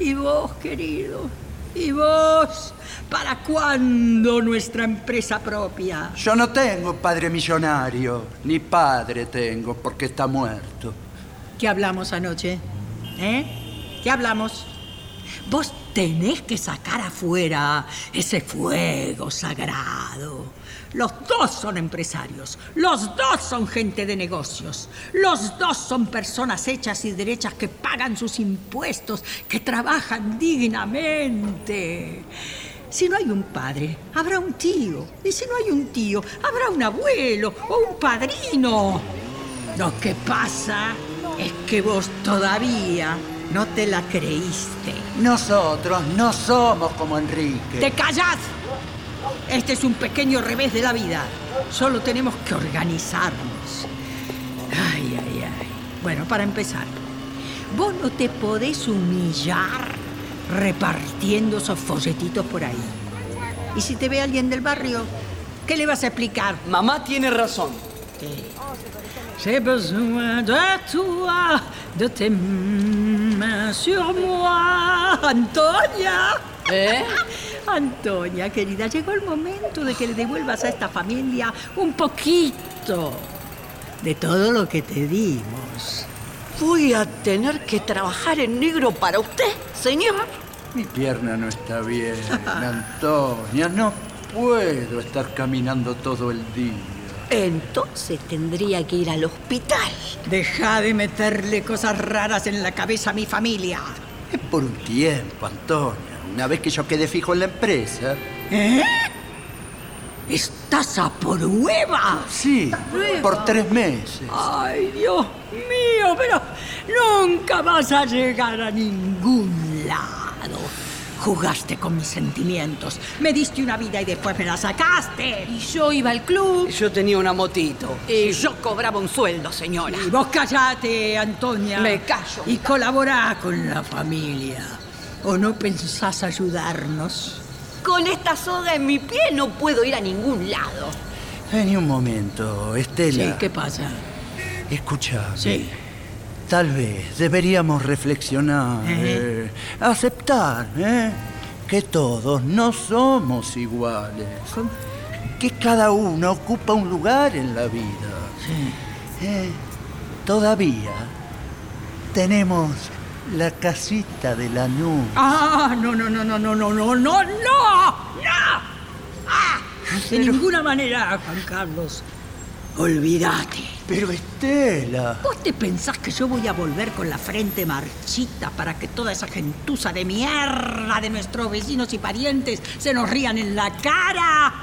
Y vos, querido, y vos, ¿para cuándo nuestra empresa propia? Yo no tengo padre millonario, ni padre tengo porque está muerto. ¿Qué hablamos anoche? ¿Eh? ¿Qué hablamos? Vos tenés que sacar afuera ese fuego sagrado. Los dos son empresarios, los dos son gente de negocios, los dos son personas hechas y derechas que pagan sus impuestos, que trabajan dignamente. Si no hay un padre, habrá un tío. Y si no hay un tío, habrá un abuelo o un padrino. Lo que pasa es que vos todavía no te la creíste. Nosotros no somos como Enrique. ¡Te callás! Este es un pequeño revés de la vida. Solo tenemos que organizarnos. Ay, ay, ay. Bueno, para empezar, Vos no te podés humillar repartiendo esos folletitos por ahí. Y si te ve alguien del barrio, ¿qué le vas a explicar? Mamá tiene razón. J'ai besoin de toi, de tes mains sur moi. Antonia. ¿Eh? Antonia, querida, llegó el momento de que le devuelvas a esta familia un poquito de todo lo que te dimos. Voy a tener que trabajar en negro para usted, señor. Mi pierna no está bien, Antonia. No puedo estar caminando todo el día. Entonces tendría que ir al hospital. Deja de meterle cosas raras en la cabeza a mi familia. Es por un tiempo, Antonia. Una vez que yo quede fijo en la empresa. ¿Eh? ¿Estás a prueba? Sí, por tres meses. Ay, Dios mío, pero nunca vas a llegar a ningún lado. Jugaste con mis sentimientos, me diste una vida y después me la sacaste. Y yo iba al club. Yo tenía una motito. Y yo cobraba un sueldo, señora. Y vos callate, Antonia. Me callo. Y colaborá con la familia. ¿O no pensás ayudarnos? Con esta soga en mi pie no puedo ir a ningún lado. Vení un momento, Estela. Sí, ¿qué pasa? Escucha. Sí. Tal vez deberíamos reflexionar, eh, aceptar ¿eh? que todos no somos iguales. Que cada uno ocupa un lugar en la vida. Eh, todavía tenemos la casita de la nube. Ah, no, no, no, no, no, no, no, no, no, no. Ah, de ninguna manera, Juan Carlos. Olvídate. Pero Estela. ¿Vos te pensás que yo voy a volver con la frente marchita para que toda esa gentuza de mierda de nuestros vecinos y parientes se nos rían en la cara?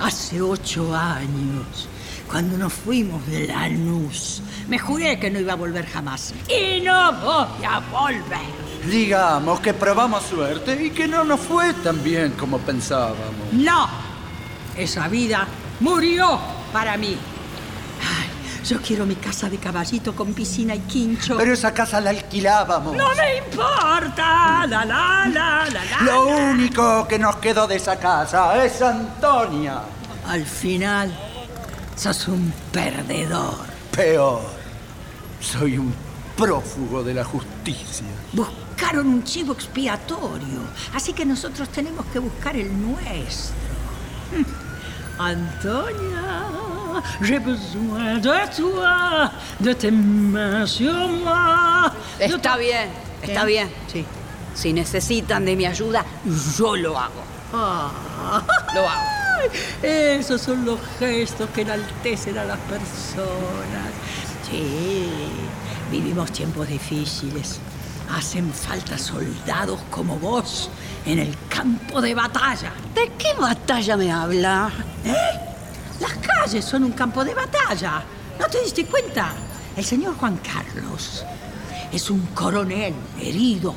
Hace ocho años, cuando nos fuimos de Lanús, me juré que no iba a volver jamás. Y no voy a volver. Digamos que probamos suerte y que no nos fue tan bien como pensábamos. No. Esa vida murió para mí. Ay, yo quiero mi casa de caballito con piscina y quincho. Pero esa casa la alquilábamos. No me importa. La, la, la, la, la. Lo único que nos quedó de esa casa es Antonia. Al final, sos un perdedor. Peor. Soy un prófugo de la justicia. Buscaron un chivo expiatorio, así que nosotros tenemos que buscar el nuestro. Antonia, j'ai besoin de toi, de tes mains sur moi. de Está bien, está ¿Qué? bien. Sí. Si necesitan de mi ayuda, yo lo hago. Ah. Lo hago. Esos son los gestos que enaltecen a las personas. Sí, vivimos tiempos difíciles. Hacen falta soldados como vos en el campo de batalla. ¿De qué batalla me habla? ¿Eh? Las calles son un campo de batalla. ¿No te diste cuenta? El señor Juan Carlos es un coronel herido.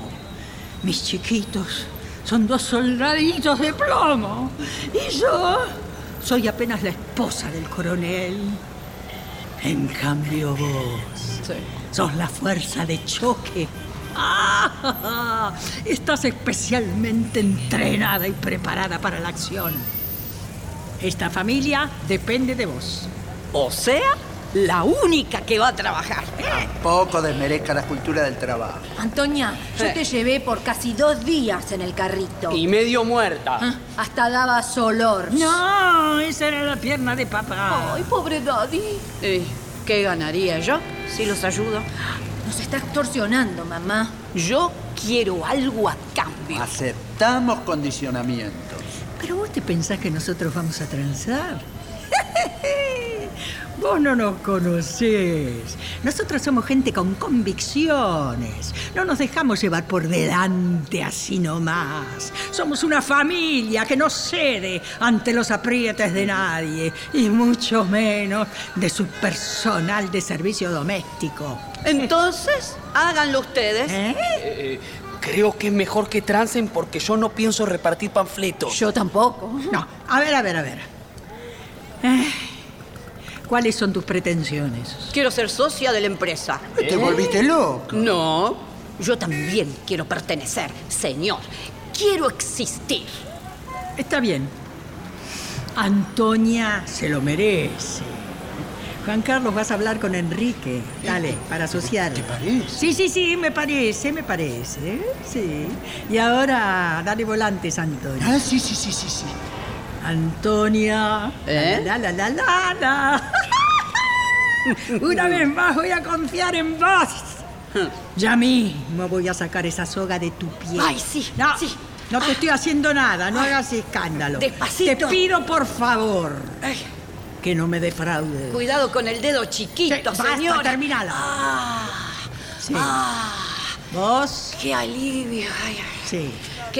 Mis chiquitos son dos soldaditos de plomo. Y yo soy apenas la esposa del coronel. En cambio vos sos la fuerza de choque. ¡Ah! Estás especialmente entrenada y preparada para la acción. Esta familia depende de vos. O sea, la única que va a trabajar. Poco desmerezca la cultura del trabajo. Antonia, yo Eh. te llevé por casi dos días en el carrito. Y medio muerta. Ah, Hasta dabas olor. No, esa era la pierna de papá. Ay, pobre Daddy. ¿Y qué ganaría yo si los ayudo? Nos está extorsionando, mamá. Yo quiero algo a cambio. Aceptamos condicionamientos. Pero vos te pensás que nosotros vamos a transar. Vos no nos conocés. Nosotros somos gente con convicciones. No nos dejamos llevar por delante así nomás. Somos una familia que no cede ante los aprietes de nadie, y mucho menos de su personal de servicio doméstico. Entonces, háganlo ustedes. ¿Eh? Eh, creo que es mejor que trancen porque yo no pienso repartir panfletos. Yo tampoco. No, a ver, a ver, a ver. Eh, ¿Cuáles son tus pretensiones? Quiero ser socia de la empresa. ¿Te volviste loco? No, yo también quiero pertenecer, señor. Quiero existir. Está bien. Antonia se lo merece. Juan Carlos, vas a hablar con Enrique. Dale, para asociar. ¿Te parece? Sí, sí, sí, me parece, me parece. Sí. Y ahora, dale volantes, Antonia. Ah, sí, sí, sí, sí, sí. Antonia. ¿Eh? La, la, la, la, la. Una vez más voy a confiar en vos. Ya mismo voy a sacar esa soga de tu pie. Ay, sí, No, sí. no te estoy haciendo nada, no hagas escándalo. Despacito. Te pido, por favor, Ay, que no me defraudes. cuidado con el dedo chiquito, Sí, basta, señor. terminala. Ah, Sí. ah, ¿Vos? qué alivio. Ay, ay. Sí.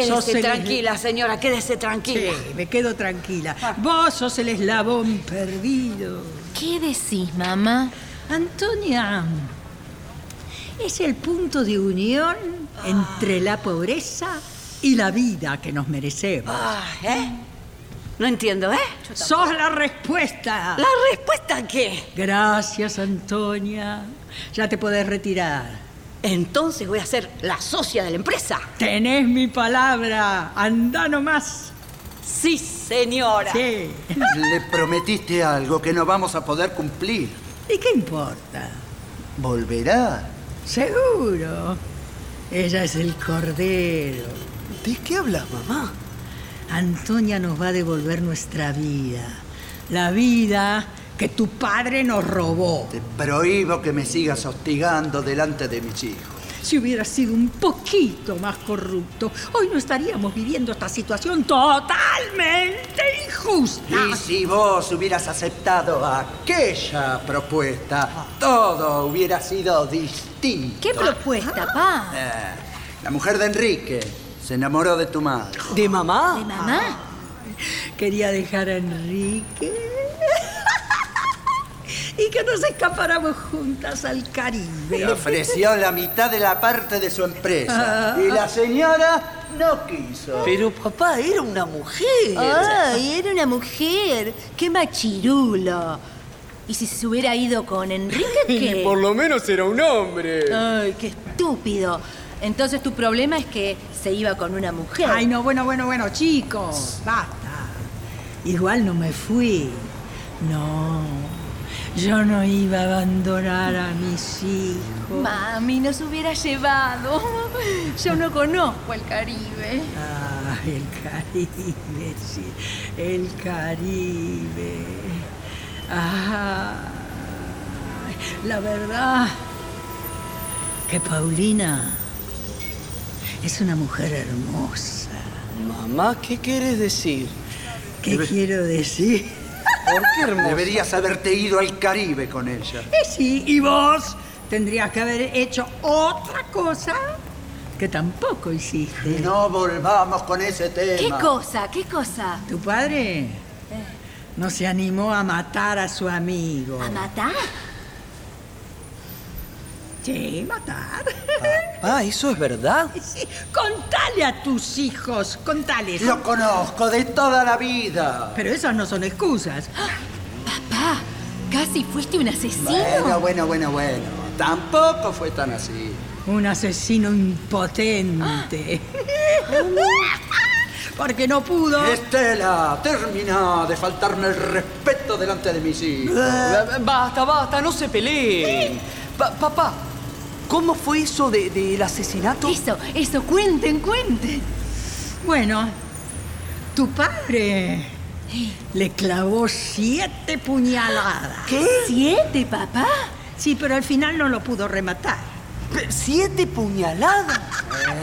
Sos Quédese el- tranquila, señora, quédese Sí, tranquila. me quedo tranquila. Vos sos el eslabón perdido. ¿Qué decís, mamá? Antonia, es el punto de unión entre la pobreza y la vida que nos merecemos. Ah, ¿eh? No entiendo, ¿eh? ¡Sos la respuesta! ¿La respuesta a qué? Gracias, Antonia. Ya te podés retirar. Entonces voy a ser la socia de la empresa. Tenés mi palabra. Anda nomás. Sí, señora. Sí. Le prometiste algo que no vamos a poder cumplir. ¿Y qué importa? Volverá. Seguro. Ella es el cordero. ¿De qué hablas, mamá? Antonia nos va a devolver nuestra vida. La vida que tu padre nos robó. Te prohíbo que me sigas hostigando delante de mis hijos. Si hubiera sido un poquito más corrupto, hoy no estaríamos viviendo esta situación totalmente injusta. Y si vos hubieras aceptado aquella propuesta, todo hubiera sido distinto. ¿Qué propuesta, pa? Eh, la mujer de Enrique se enamoró de tu madre. ¿De mamá? ¿De mamá? Quería dejar a Enrique y que nos escapáramos juntas al Le Caribe. ofreció la mitad de la parte de su empresa. Y la señora no quiso. Pero papá, era una mujer. ¡Ay, era una mujer! ¡Qué machirulo! ¿Y si se hubiera ido con Enrique, qué? Por lo menos era un hombre. ¡Ay, qué estúpido! Entonces tu problema es que se iba con una mujer. Ay, no, bueno, bueno, bueno, chicos, basta. Igual no me fui. No, yo no iba a abandonar a mis hijos. Mami, nos hubiera llevado. Yo no conozco el Caribe. Ah, el Caribe, sí, el Caribe. Ah, la verdad que Paulina es una mujer hermosa. Mamá, ¿qué quieres decir? ¿Qué quiero decir? ¿Por qué hermosa? Deberías haberte ido al Caribe con ella. Eh, sí, y vos tendrías que haber hecho otra cosa que tampoco hiciste. No volvamos con ese tema. ¿Qué cosa? ¿Qué cosa? Tu padre no se animó a matar a su amigo. ¿A matar? Sí, matar. Ah, ¿eso es verdad? Sí, contale a tus hijos, contales. Lo conozco de toda la vida. Pero esas no son excusas. Papá, casi fuiste un asesino. Bueno, bueno, bueno, bueno. Tampoco fue tan así. Un asesino impotente. Porque no pudo. Estela, termina de faltarme el respeto delante de mis hijos. Basta, basta, no se peleen. Pa- papá, ¿cómo fue eso de- del asesinato? Eso, eso, cuenten, cuenten. Bueno, tu padre le clavó siete puñaladas. ¿Qué? ¿Siete, papá? Sí, pero al final no lo pudo rematar. ¿Siete puñaladas?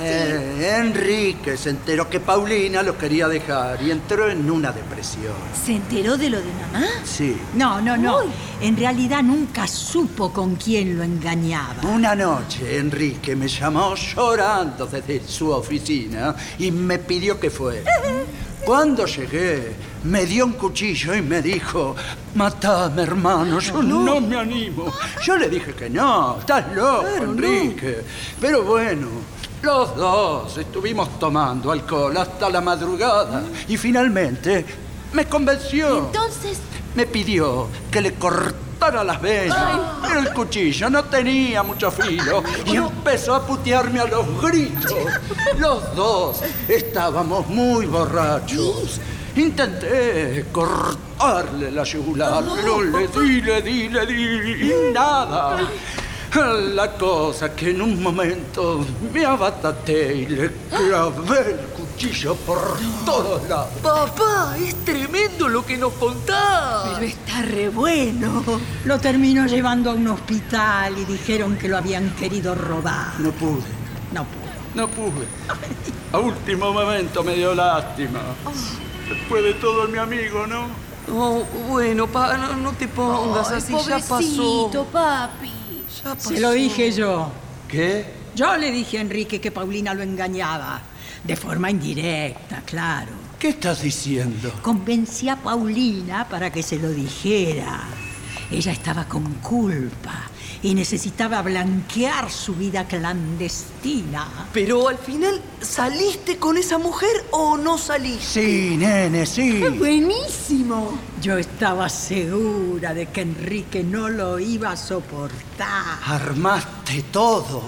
Eh, Enrique se enteró que Paulina lo quería dejar y entró en una depresión. ¿Se enteró de lo de mamá? Sí. No, no, no. Uy. En realidad nunca supo con quién lo engañaba. Una noche Enrique me llamó llorando desde su oficina y me pidió que fuera. Cuando llegué, me dio un cuchillo y me dijo, matame hermano, yo no. me animo. Yo le dije que no, estás loco, Enrique. Pero bueno, los dos estuvimos tomando alcohol hasta la madrugada y finalmente me convenció. Entonces, me pidió que le cortara las venas. Pero el cuchillo no tenía mucho filo y empezó a putearme a los gritos. Los dos estábamos muy borrachos. Intenté cortarle la yugular, pero le di, le di, le di y nada. La cosa que en un momento me abataté y le clavé el cuchillo por todos lados. Papá, es tremendo lo que nos contás. Pero está re bueno. Lo terminó llevando a un hospital y dijeron que lo habían querido robar. No pude, No pudo. no pude. A último momento me dio lástima. Después de todo, mi amigo, ¿no? Oh, bueno, pa, no, no te pongas Ay, así, ya pasó. papi. Ya pasó. Se lo dije yo. ¿Qué? Yo le dije a Enrique que Paulina lo engañaba. De forma indirecta, claro. ¿Qué estás diciendo? Convencí a Paulina para que se lo dijera. Ella estaba con culpa y necesitaba blanquear su vida clandestina. Pero al final, ¿saliste con esa mujer o no saliste? Sí, nene, sí. Buenísimo. Yo estaba segura de que Enrique no lo iba a soportar. Armaste todo.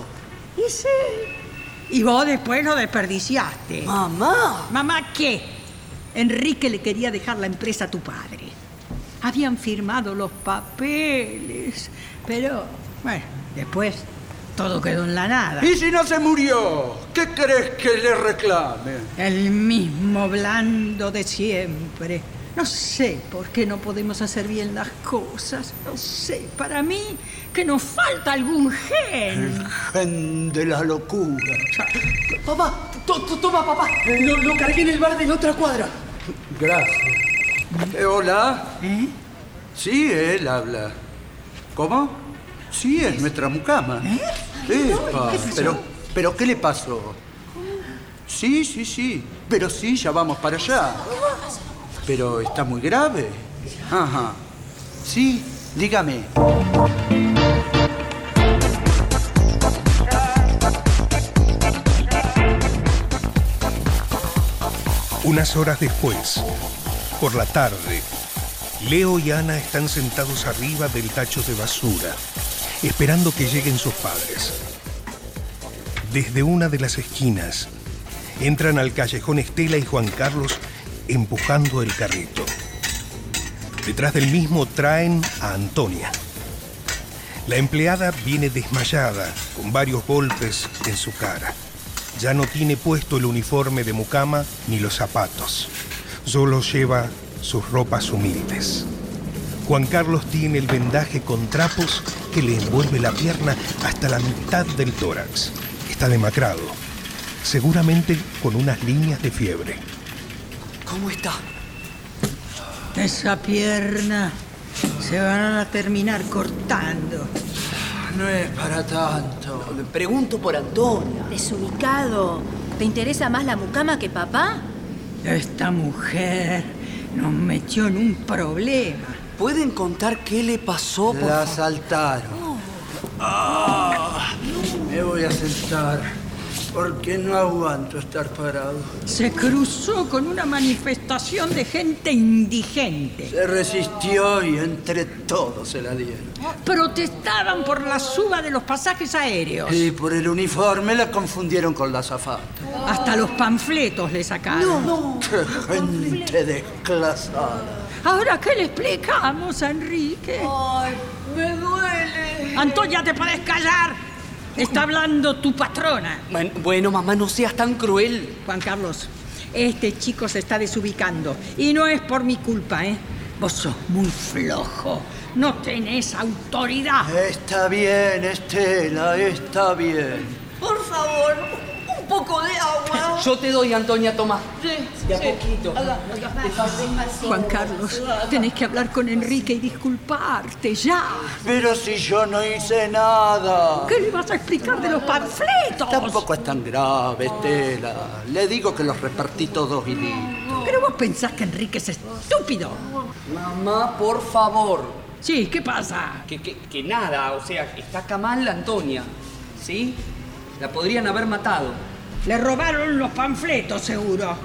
Y sí. Y vos después lo desperdiciaste. Mamá. ¿Mamá qué? Enrique le quería dejar la empresa a tu padre. Habían firmado los papeles, pero, bueno, después todo quedó en la nada. ¿Y si no se murió? ¿Qué crees que le reclame? El mismo blando de siempre. No sé por qué no podemos hacer bien las cosas. No sé, para mí que nos falta algún gen. Gen de la locura. Papá, to- to- toma, papá. Lo, lo cargué en el bar de la otra cuadra. Gracias. Eh, ¿Hola? ¿Eh? Sí, él habla. ¿Cómo? Sí, es nuestra mucama. Epa, pero, pero ¿qué le pasó? Sí, sí, sí. Pero sí, ya vamos para allá. Pero está muy grave. Ajá. Sí, dígame. Unas horas después, por la tarde, Leo y Ana están sentados arriba del tacho de basura, esperando que lleguen sus padres. Desde una de las esquinas, entran al callejón Estela y Juan Carlos empujando el carrito. Detrás del mismo traen a Antonia. La empleada viene desmayada, con varios golpes en su cara. Ya no tiene puesto el uniforme de mucama ni los zapatos. Solo lleva sus ropas humildes. Juan Carlos tiene el vendaje con trapos que le envuelve la pierna hasta la mitad del tórax. Está demacrado, seguramente con unas líneas de fiebre. ¿Cómo está? Esa pierna se van a terminar cortando. No es para tanto. Le pregunto por Antonia. Desubicado. ¿Te interesa más la mucama que papá? Esta mujer nos metió en un problema. ¿Pueden contar qué le pasó? Por La asaltaron. Ah, me voy a sentar porque no aguanto estar parado. Se cruzó con una manifestación de gente indigente. Se resistió y entre todos se la dieron. Protestaban por la suba de los pasajes aéreos. Y por el uniforme la confundieron con la azafata. Hasta los panfletos le sacaron. ¡Qué gente desclasada! Ahora, ¿qué le explicamos a Enrique? Ay, me duele. Antonia, ¿te podés callar? Está hablando tu patrona. Bueno, bueno, mamá, no seas tan cruel. Juan Carlos, este chico se está desubicando. Y no es por mi culpa, ¿eh? Vos sos muy flojo. No tenés autoridad. Está bien, Estela, está bien. Por favor, un poco de agua. Yo te doy, Antonia, toma. Sí, De a sí. poquito. Juan Carlos, tenés que hablar con Enrique y disculparte ya. Pero si yo no hice nada. ¿Qué le vas a explicar de los panfletos? Tampoco es tan grave, Estela. Le digo que los repartí todos y listo. Pero vos pensás que Enrique es estúpido. Mamá, por favor. Sí, ¿qué pasa? Que, que, que nada, o sea, está acá mal la Antonia. ¿Sí? La podrían haber matado. Le robaron los panfletos, seguro.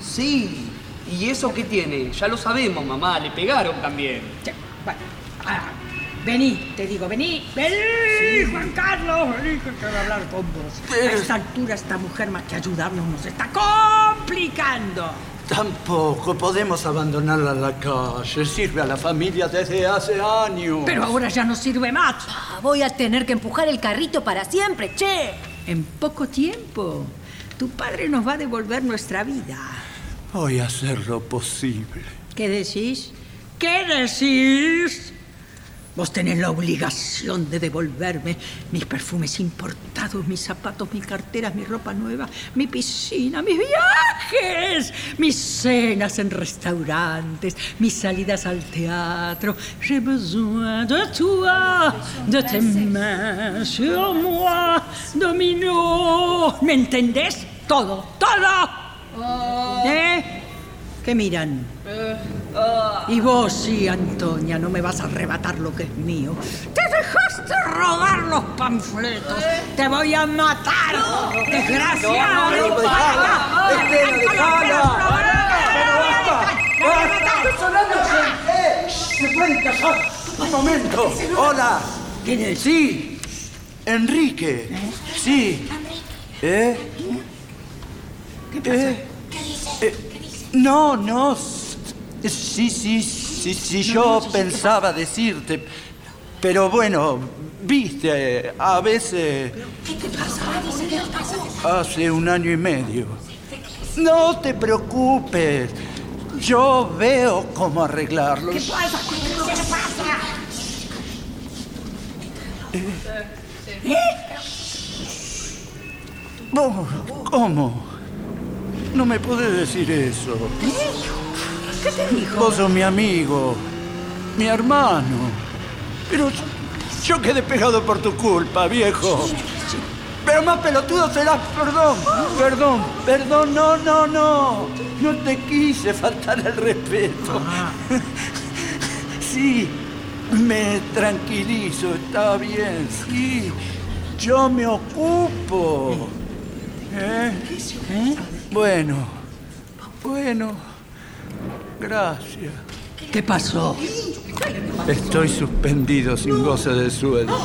Sí, ¿Y eso qué tiene? Ya lo sabemos, mamá. Le pegaron también. Che, bueno, ah, vení, te digo, vení, vení, Juan Carlos, vení, que quiero hablar con vos. A esta altura esta mujer más que ayudarnos nos está complicando. Tampoco podemos abandonarla en la calle. Sirve a la familia desde hace años. Pero ahora ya no sirve más. Ah, Voy a tener que empujar el carrito para siempre, che. En poco tiempo, tu padre nos va a devolver nuestra vida. Voy a hacer lo posible. ¿Qué decís? ¿Qué decís? Vos tenés la obligación de devolverme mis perfumes importados, mis zapatos, mis carteras, mi ropa nueva, mi piscina, mis viajes, mis cenas en restaurantes, mis salidas al teatro. J'ai besoin de toi, de tes mains sur moi, dominó. ¿Me entendés? Todo, todo. ¿Eh? ¿Qué miran? Y vos sí, Antonia, no me vas a arrebatar lo que es mío. Te dejaste robar los panfletos. Te voy a matar, desgraciado. No, no, dejala, Estela, dejala. ¿Se pueden casar? Un momento. Hola. ¿Quién es? Sí. Enrique. Sí. ¿Eh? ¿Qué pasa? ¿Eh? Eh, no, no. Sí, sí, sí, sí, yo pensaba decirte. Pero bueno, viste, a veces... Hace un año y medio. No te preocupes. Yo veo cómo arreglarlo. ¿Qué pasa? ¿Qué pasa? Oh, ¿Cómo? No me podés decir eso. ¿Qué te dijo? Vos sos mi amigo, mi hermano. Pero yo- yo quedé pegado por tu culpa, viejo. Pero más pelotudo serás, perdón, perdón, perdón, no, no, no. No te quise faltar el respeto. Sí, me tranquilizo, está bien, sí. Yo me ocupo. ¿Eh? ¿Eh? Bueno, bueno, gracias. ¿Qué pasó? Estoy suspendido sin goce de sueldo.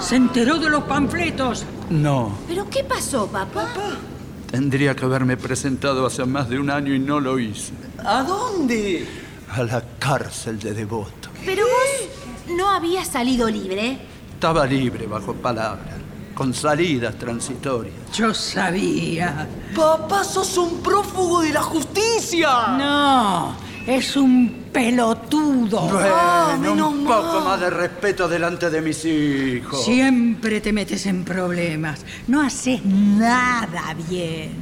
¿Se enteró de los panfletos? No, ¿Pero qué pasó, papá? tendría que haberme presentado hace más de un año y no lo hice. ¿A dónde? A la cárcel de devoto. Pero vos no habías salido libre. Estaba libre bajo palabra, con salidas transitorias. Yo sabía. Papá, sos un prófugo de la justicia. No, es un pelotudo. Bueno, un poco más de respeto delante de mis hijos. Siempre te metes en problemas. No haces nada bien.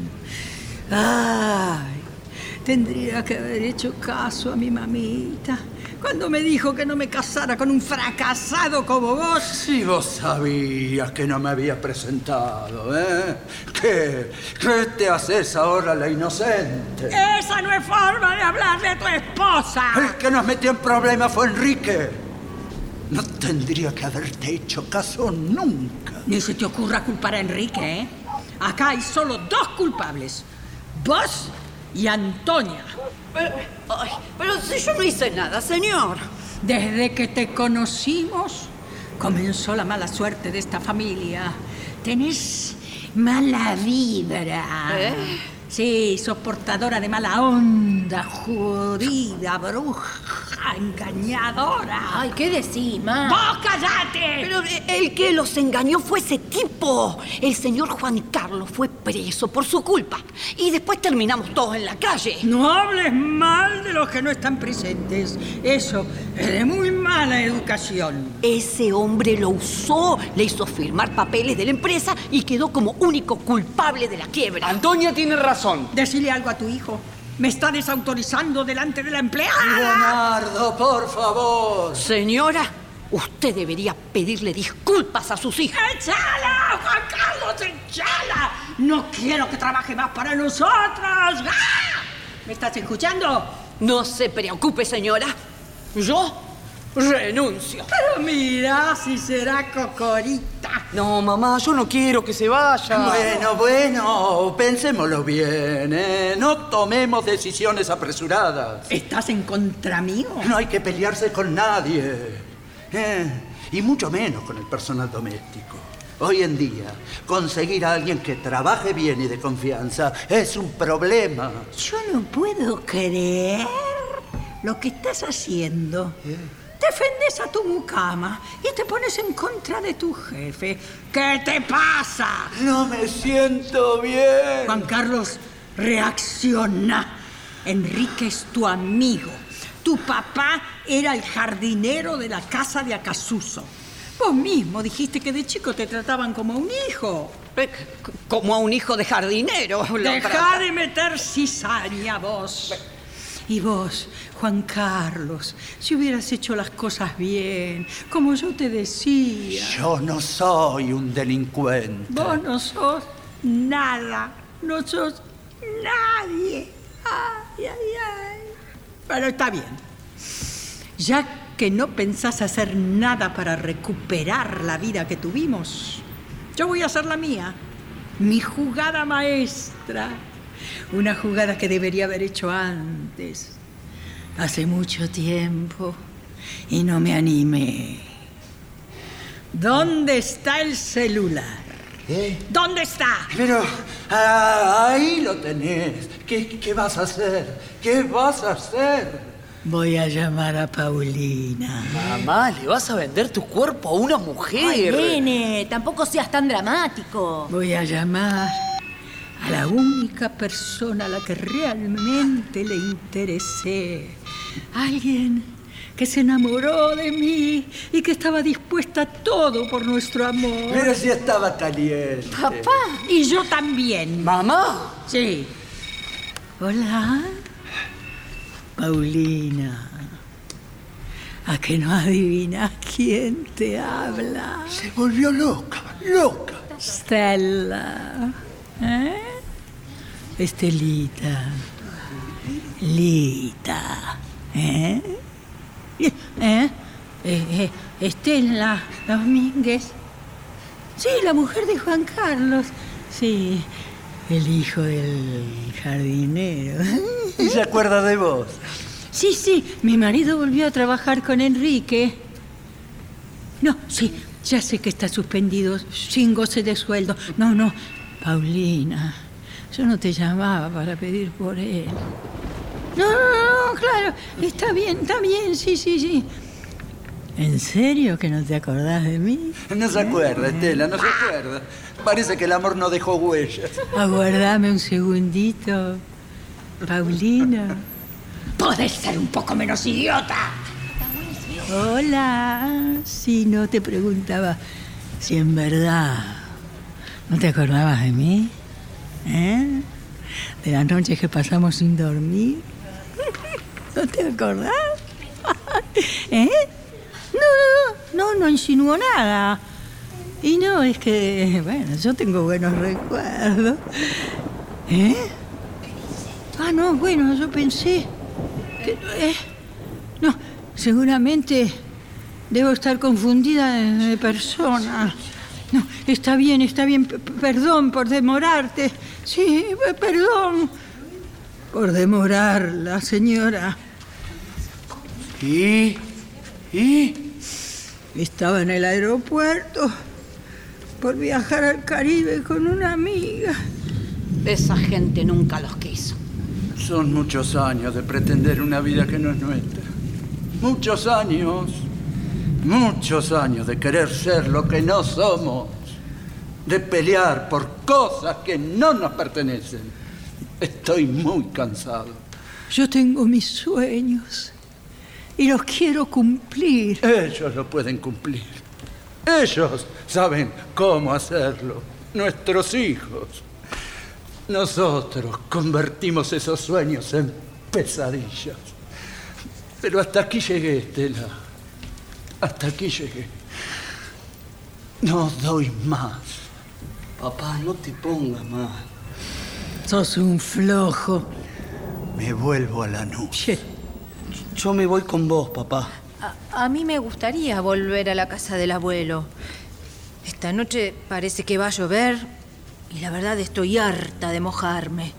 Ay, tendría que haber hecho caso a mi mamita. Cuando me dijo que no me casara con un fracasado como vos. Si vos sabías que no me había presentado, ¿eh? ¿Qué? ¿Qué te haces ahora la inocente? Esa no es forma de hablar de tu esposa. El que nos metió en problemas fue Enrique. No tendría que haberte hecho caso nunca. Ni se te ocurra culpar a Enrique, ¿eh? Acá hay solo dos culpables. Vos y Antonia. Pero, ay, pero si yo no hice nada, señor. Desde que te conocimos, comenzó la mala suerte de esta familia. Tenés mala vibra. ¿Eh? Sí, sos portadora de mala onda, jodida, bruja, engañadora. Ay, ¿qué decís, ma? ¡Vos callate! Pero el que los engañó fue ese tipo. El señor Juan Carlos fue preso por su culpa. Y después terminamos todos en la calle. No hables mal de los que no están presentes. Eso es de muy mala educación. Ese hombre lo usó, le hizo firmar papeles de la empresa y quedó como único culpable de la quiebra. Antonia tiene razón. Decile algo a tu hijo. Me está desautorizando delante de la empleada. Leonardo, por favor. Señora, usted debería pedirle disculpas a sus hijos. ¡Echala, Juan Carlos, echala! No quiero que trabaje más para nosotros. ¡Ah! ¿Me estás escuchando? No se preocupe, señora. Yo renuncio. Pero mira si será cocorita. No, mamá, yo no quiero que se vaya. Bueno, bueno, pensémoslo bien, ¿eh? No tomemos decisiones apresuradas. ¿Estás en contra mío? No hay que pelearse con nadie. ¿eh? Y mucho menos con el personal doméstico. Hoy en día, conseguir a alguien que trabaje bien y de confianza es un problema. Yo no puedo creer lo que estás haciendo. Defendes a tu mucama y te pones en contra de tu jefe. ¿Qué te pasa? No me siento bien. Juan Carlos, reacciona. Enrique es tu amigo. Tu papá era el jardinero de la casa de Acasuso. Vos mismo dijiste que de chico te trataban como a un hijo. Eh, Como a un hijo de jardinero. lo Deja trata. de meter cizaña vos. Y vos, Juan Carlos, si hubieras hecho las cosas bien, como yo te decía. Yo no soy un delincuente. Vos no sos nada, no sos nadie. Ay, ay, ay. Pero está bien. Ya que no pensás hacer nada para recuperar la vida que tuvimos, yo voy a hacer la mía. Mi jugada maestra. Una jugada que debería haber hecho antes. Hace mucho tiempo. Y no me animé. ¿Dónde está el celular? ¿Eh? ¿Dónde está? Pero ah, ahí lo tenés. ¿Qué, ¿Qué vas a hacer? ¿Qué vas a hacer? Voy a llamar a Paulina. Mamá, le vas a vender tu cuerpo a una mujer. Ay, nene, tampoco seas tan dramático. Voy a llamar a la única persona a la que realmente le interesé. Alguien que se enamoró de mí y que estaba dispuesta a todo por nuestro amor. Pero si estaba caliente. Papá. Y yo también. Mamá. Sí. Hola. Paulina. ¿A que no adivinas quién te habla? Se volvió loca, loca. Stella. ¿Eh? Estelita. Lita. ¿Eh? ¿Eh? Eh, eh, Estela Domínguez. Sí, la mujer de Juan Carlos. Sí, el hijo del jardinero. ¿Y se acuerda de vos? Sí, sí, mi marido volvió a trabajar con Enrique. No, sí, ya sé que está suspendido, sin goce de sueldo. No, no, Paulina, yo no te llamaba para pedir por él. No, no, no, claro, está bien, está bien, sí, sí, sí. ¿En serio que no te acordás de mí? No se acuerda, Estela, no se acuerda. Parece que el amor no dejó huellas. Aguardame un segundito. Paulina. Podés ser un poco menos idiota. Hola. Si no te preguntaba si en verdad no te acordabas de mí. ¿Eh? De las noches que pasamos sin dormir. ¿No te acordás? ¿Eh? No, no, no, no insinuó nada. Y no, es que, bueno, yo tengo buenos recuerdos. ¿Eh? Ah, no, bueno, yo pensé que... eh, no, seguramente debo estar confundida de, persona. No, está bien, está bien. P- Perdón por demorarte. Sí, perdón por demorarla, señora. ¿Y? ¿Y? Estaba en el aeropuerto por viajar al Caribe con una amiga. Esa gente nunca los quiso. Son muchos años de pretender una vida que no es nuestra. Muchos años. Muchos años de querer ser lo que no somos. De pelear por cosas que no nos pertenecen. Estoy muy cansado. Yo tengo mis sueños y los quiero cumplir. Ellos lo pueden cumplir. Ellos saben cómo hacerlo. Nuestros hijos. Nosotros convertimos esos sueños en pesadillas. Pero hasta aquí llegué, Estela. Hasta aquí llegué. No doy más. Papá, no te pongas mal. Sos un flojo. Me vuelvo a la nube. Che, Yo me voy con vos, papá. A, a mí me gustaría volver a la casa del abuelo. Esta noche parece que va a llover y la verdad estoy harta de mojarme.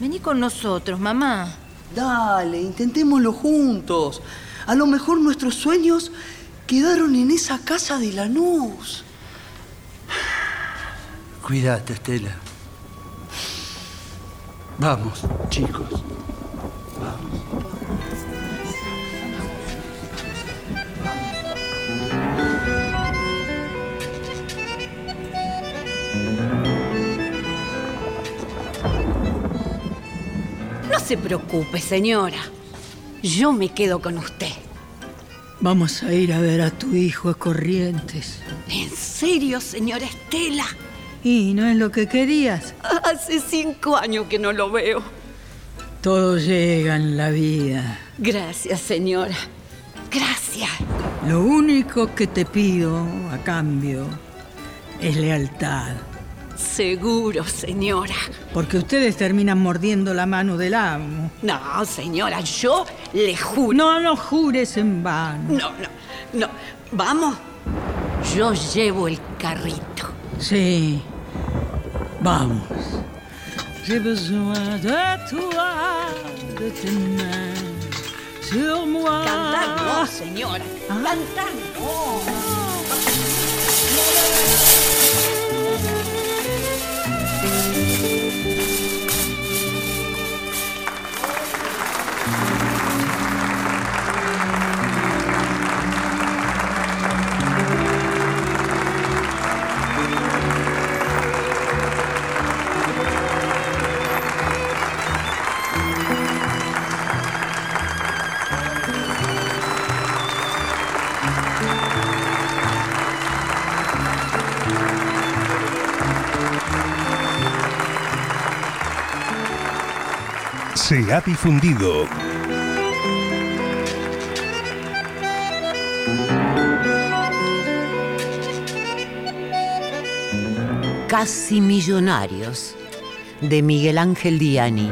Vení con nosotros, mamá. Dale, intentémoslo juntos. A lo mejor nuestros sueños quedaron en esa casa de Lanús. Cuídate, Estela. Vamos, chicos. No se preocupe, señora. Yo me quedo con usted. Vamos a ir a ver a tu hijo a Corrientes. ¿En serio, señora Estela? ¿Y no es lo que querías? Hace cinco años que no lo veo. Todo llega en la vida. Gracias, señora. Gracias. Lo único que te pido a cambio es lealtad. Seguro, señora. Porque ustedes terminan mordiendo la mano del amo. No, señora, yo le juro. No, no jures en vano. No, no, no. Vamos. Yo llevo el carrito. Sí. Vamos. J'ai besoin de toi, de tes mains sur moi. Cantar no, señora. Cantar Ha difundido Casi Millonarios, de Miguel Ángel Diani.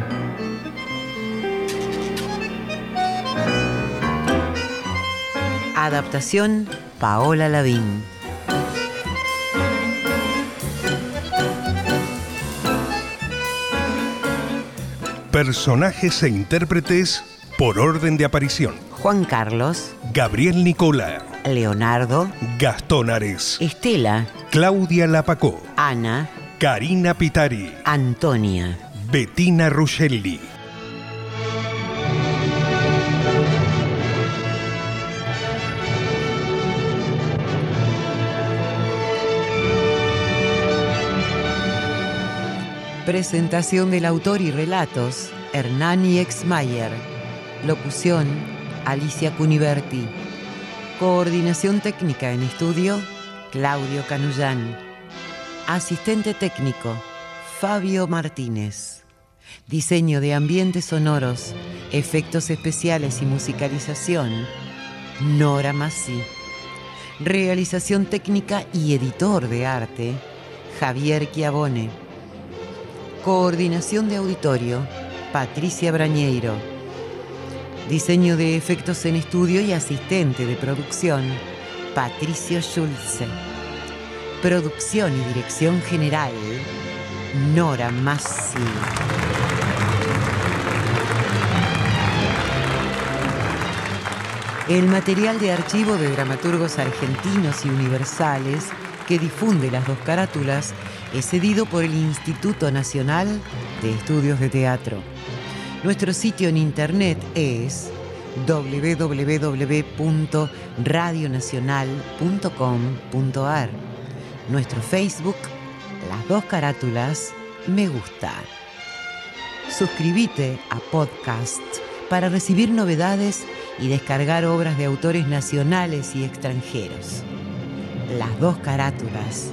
Adaptación, Paola Lavín. Personajes e intérpretes por orden de aparición. Juan Carlos, Gabriel Nicola, Leonardo, Gastón Ares, Estela, Claudia Lapacó, Ana, Karina Pitari, Antonia. Bettina Ruscelli. Presentación del autor y relatos, Hernani Exmayer. Locución, Alicia Cuniverti. Coordinación técnica en estudio, Claudio Canullán. Asistente técnico, Fabio Martínez. Diseño de ambientes sonoros, efectos especiales y musicalización, Nora Massi. Realización técnica y editor de arte, Javier Chiavone. Coordinación de auditorio, Patricia Brañeiro. Diseño de efectos en estudio y asistente de producción, Patricio Schulze. Producción y dirección general, Nora Massi. El material de archivo de dramaturgos argentinos y universales que difunde las dos carátulas es cedido por el Instituto Nacional de Estudios de Teatro. Nuestro sitio en internet es www.radionacional.com.ar. Nuestro Facebook, las dos carátulas, me gusta. Suscríbete a podcast para recibir novedades y descargar obras de autores nacionales y extranjeros. Las dos carátulas,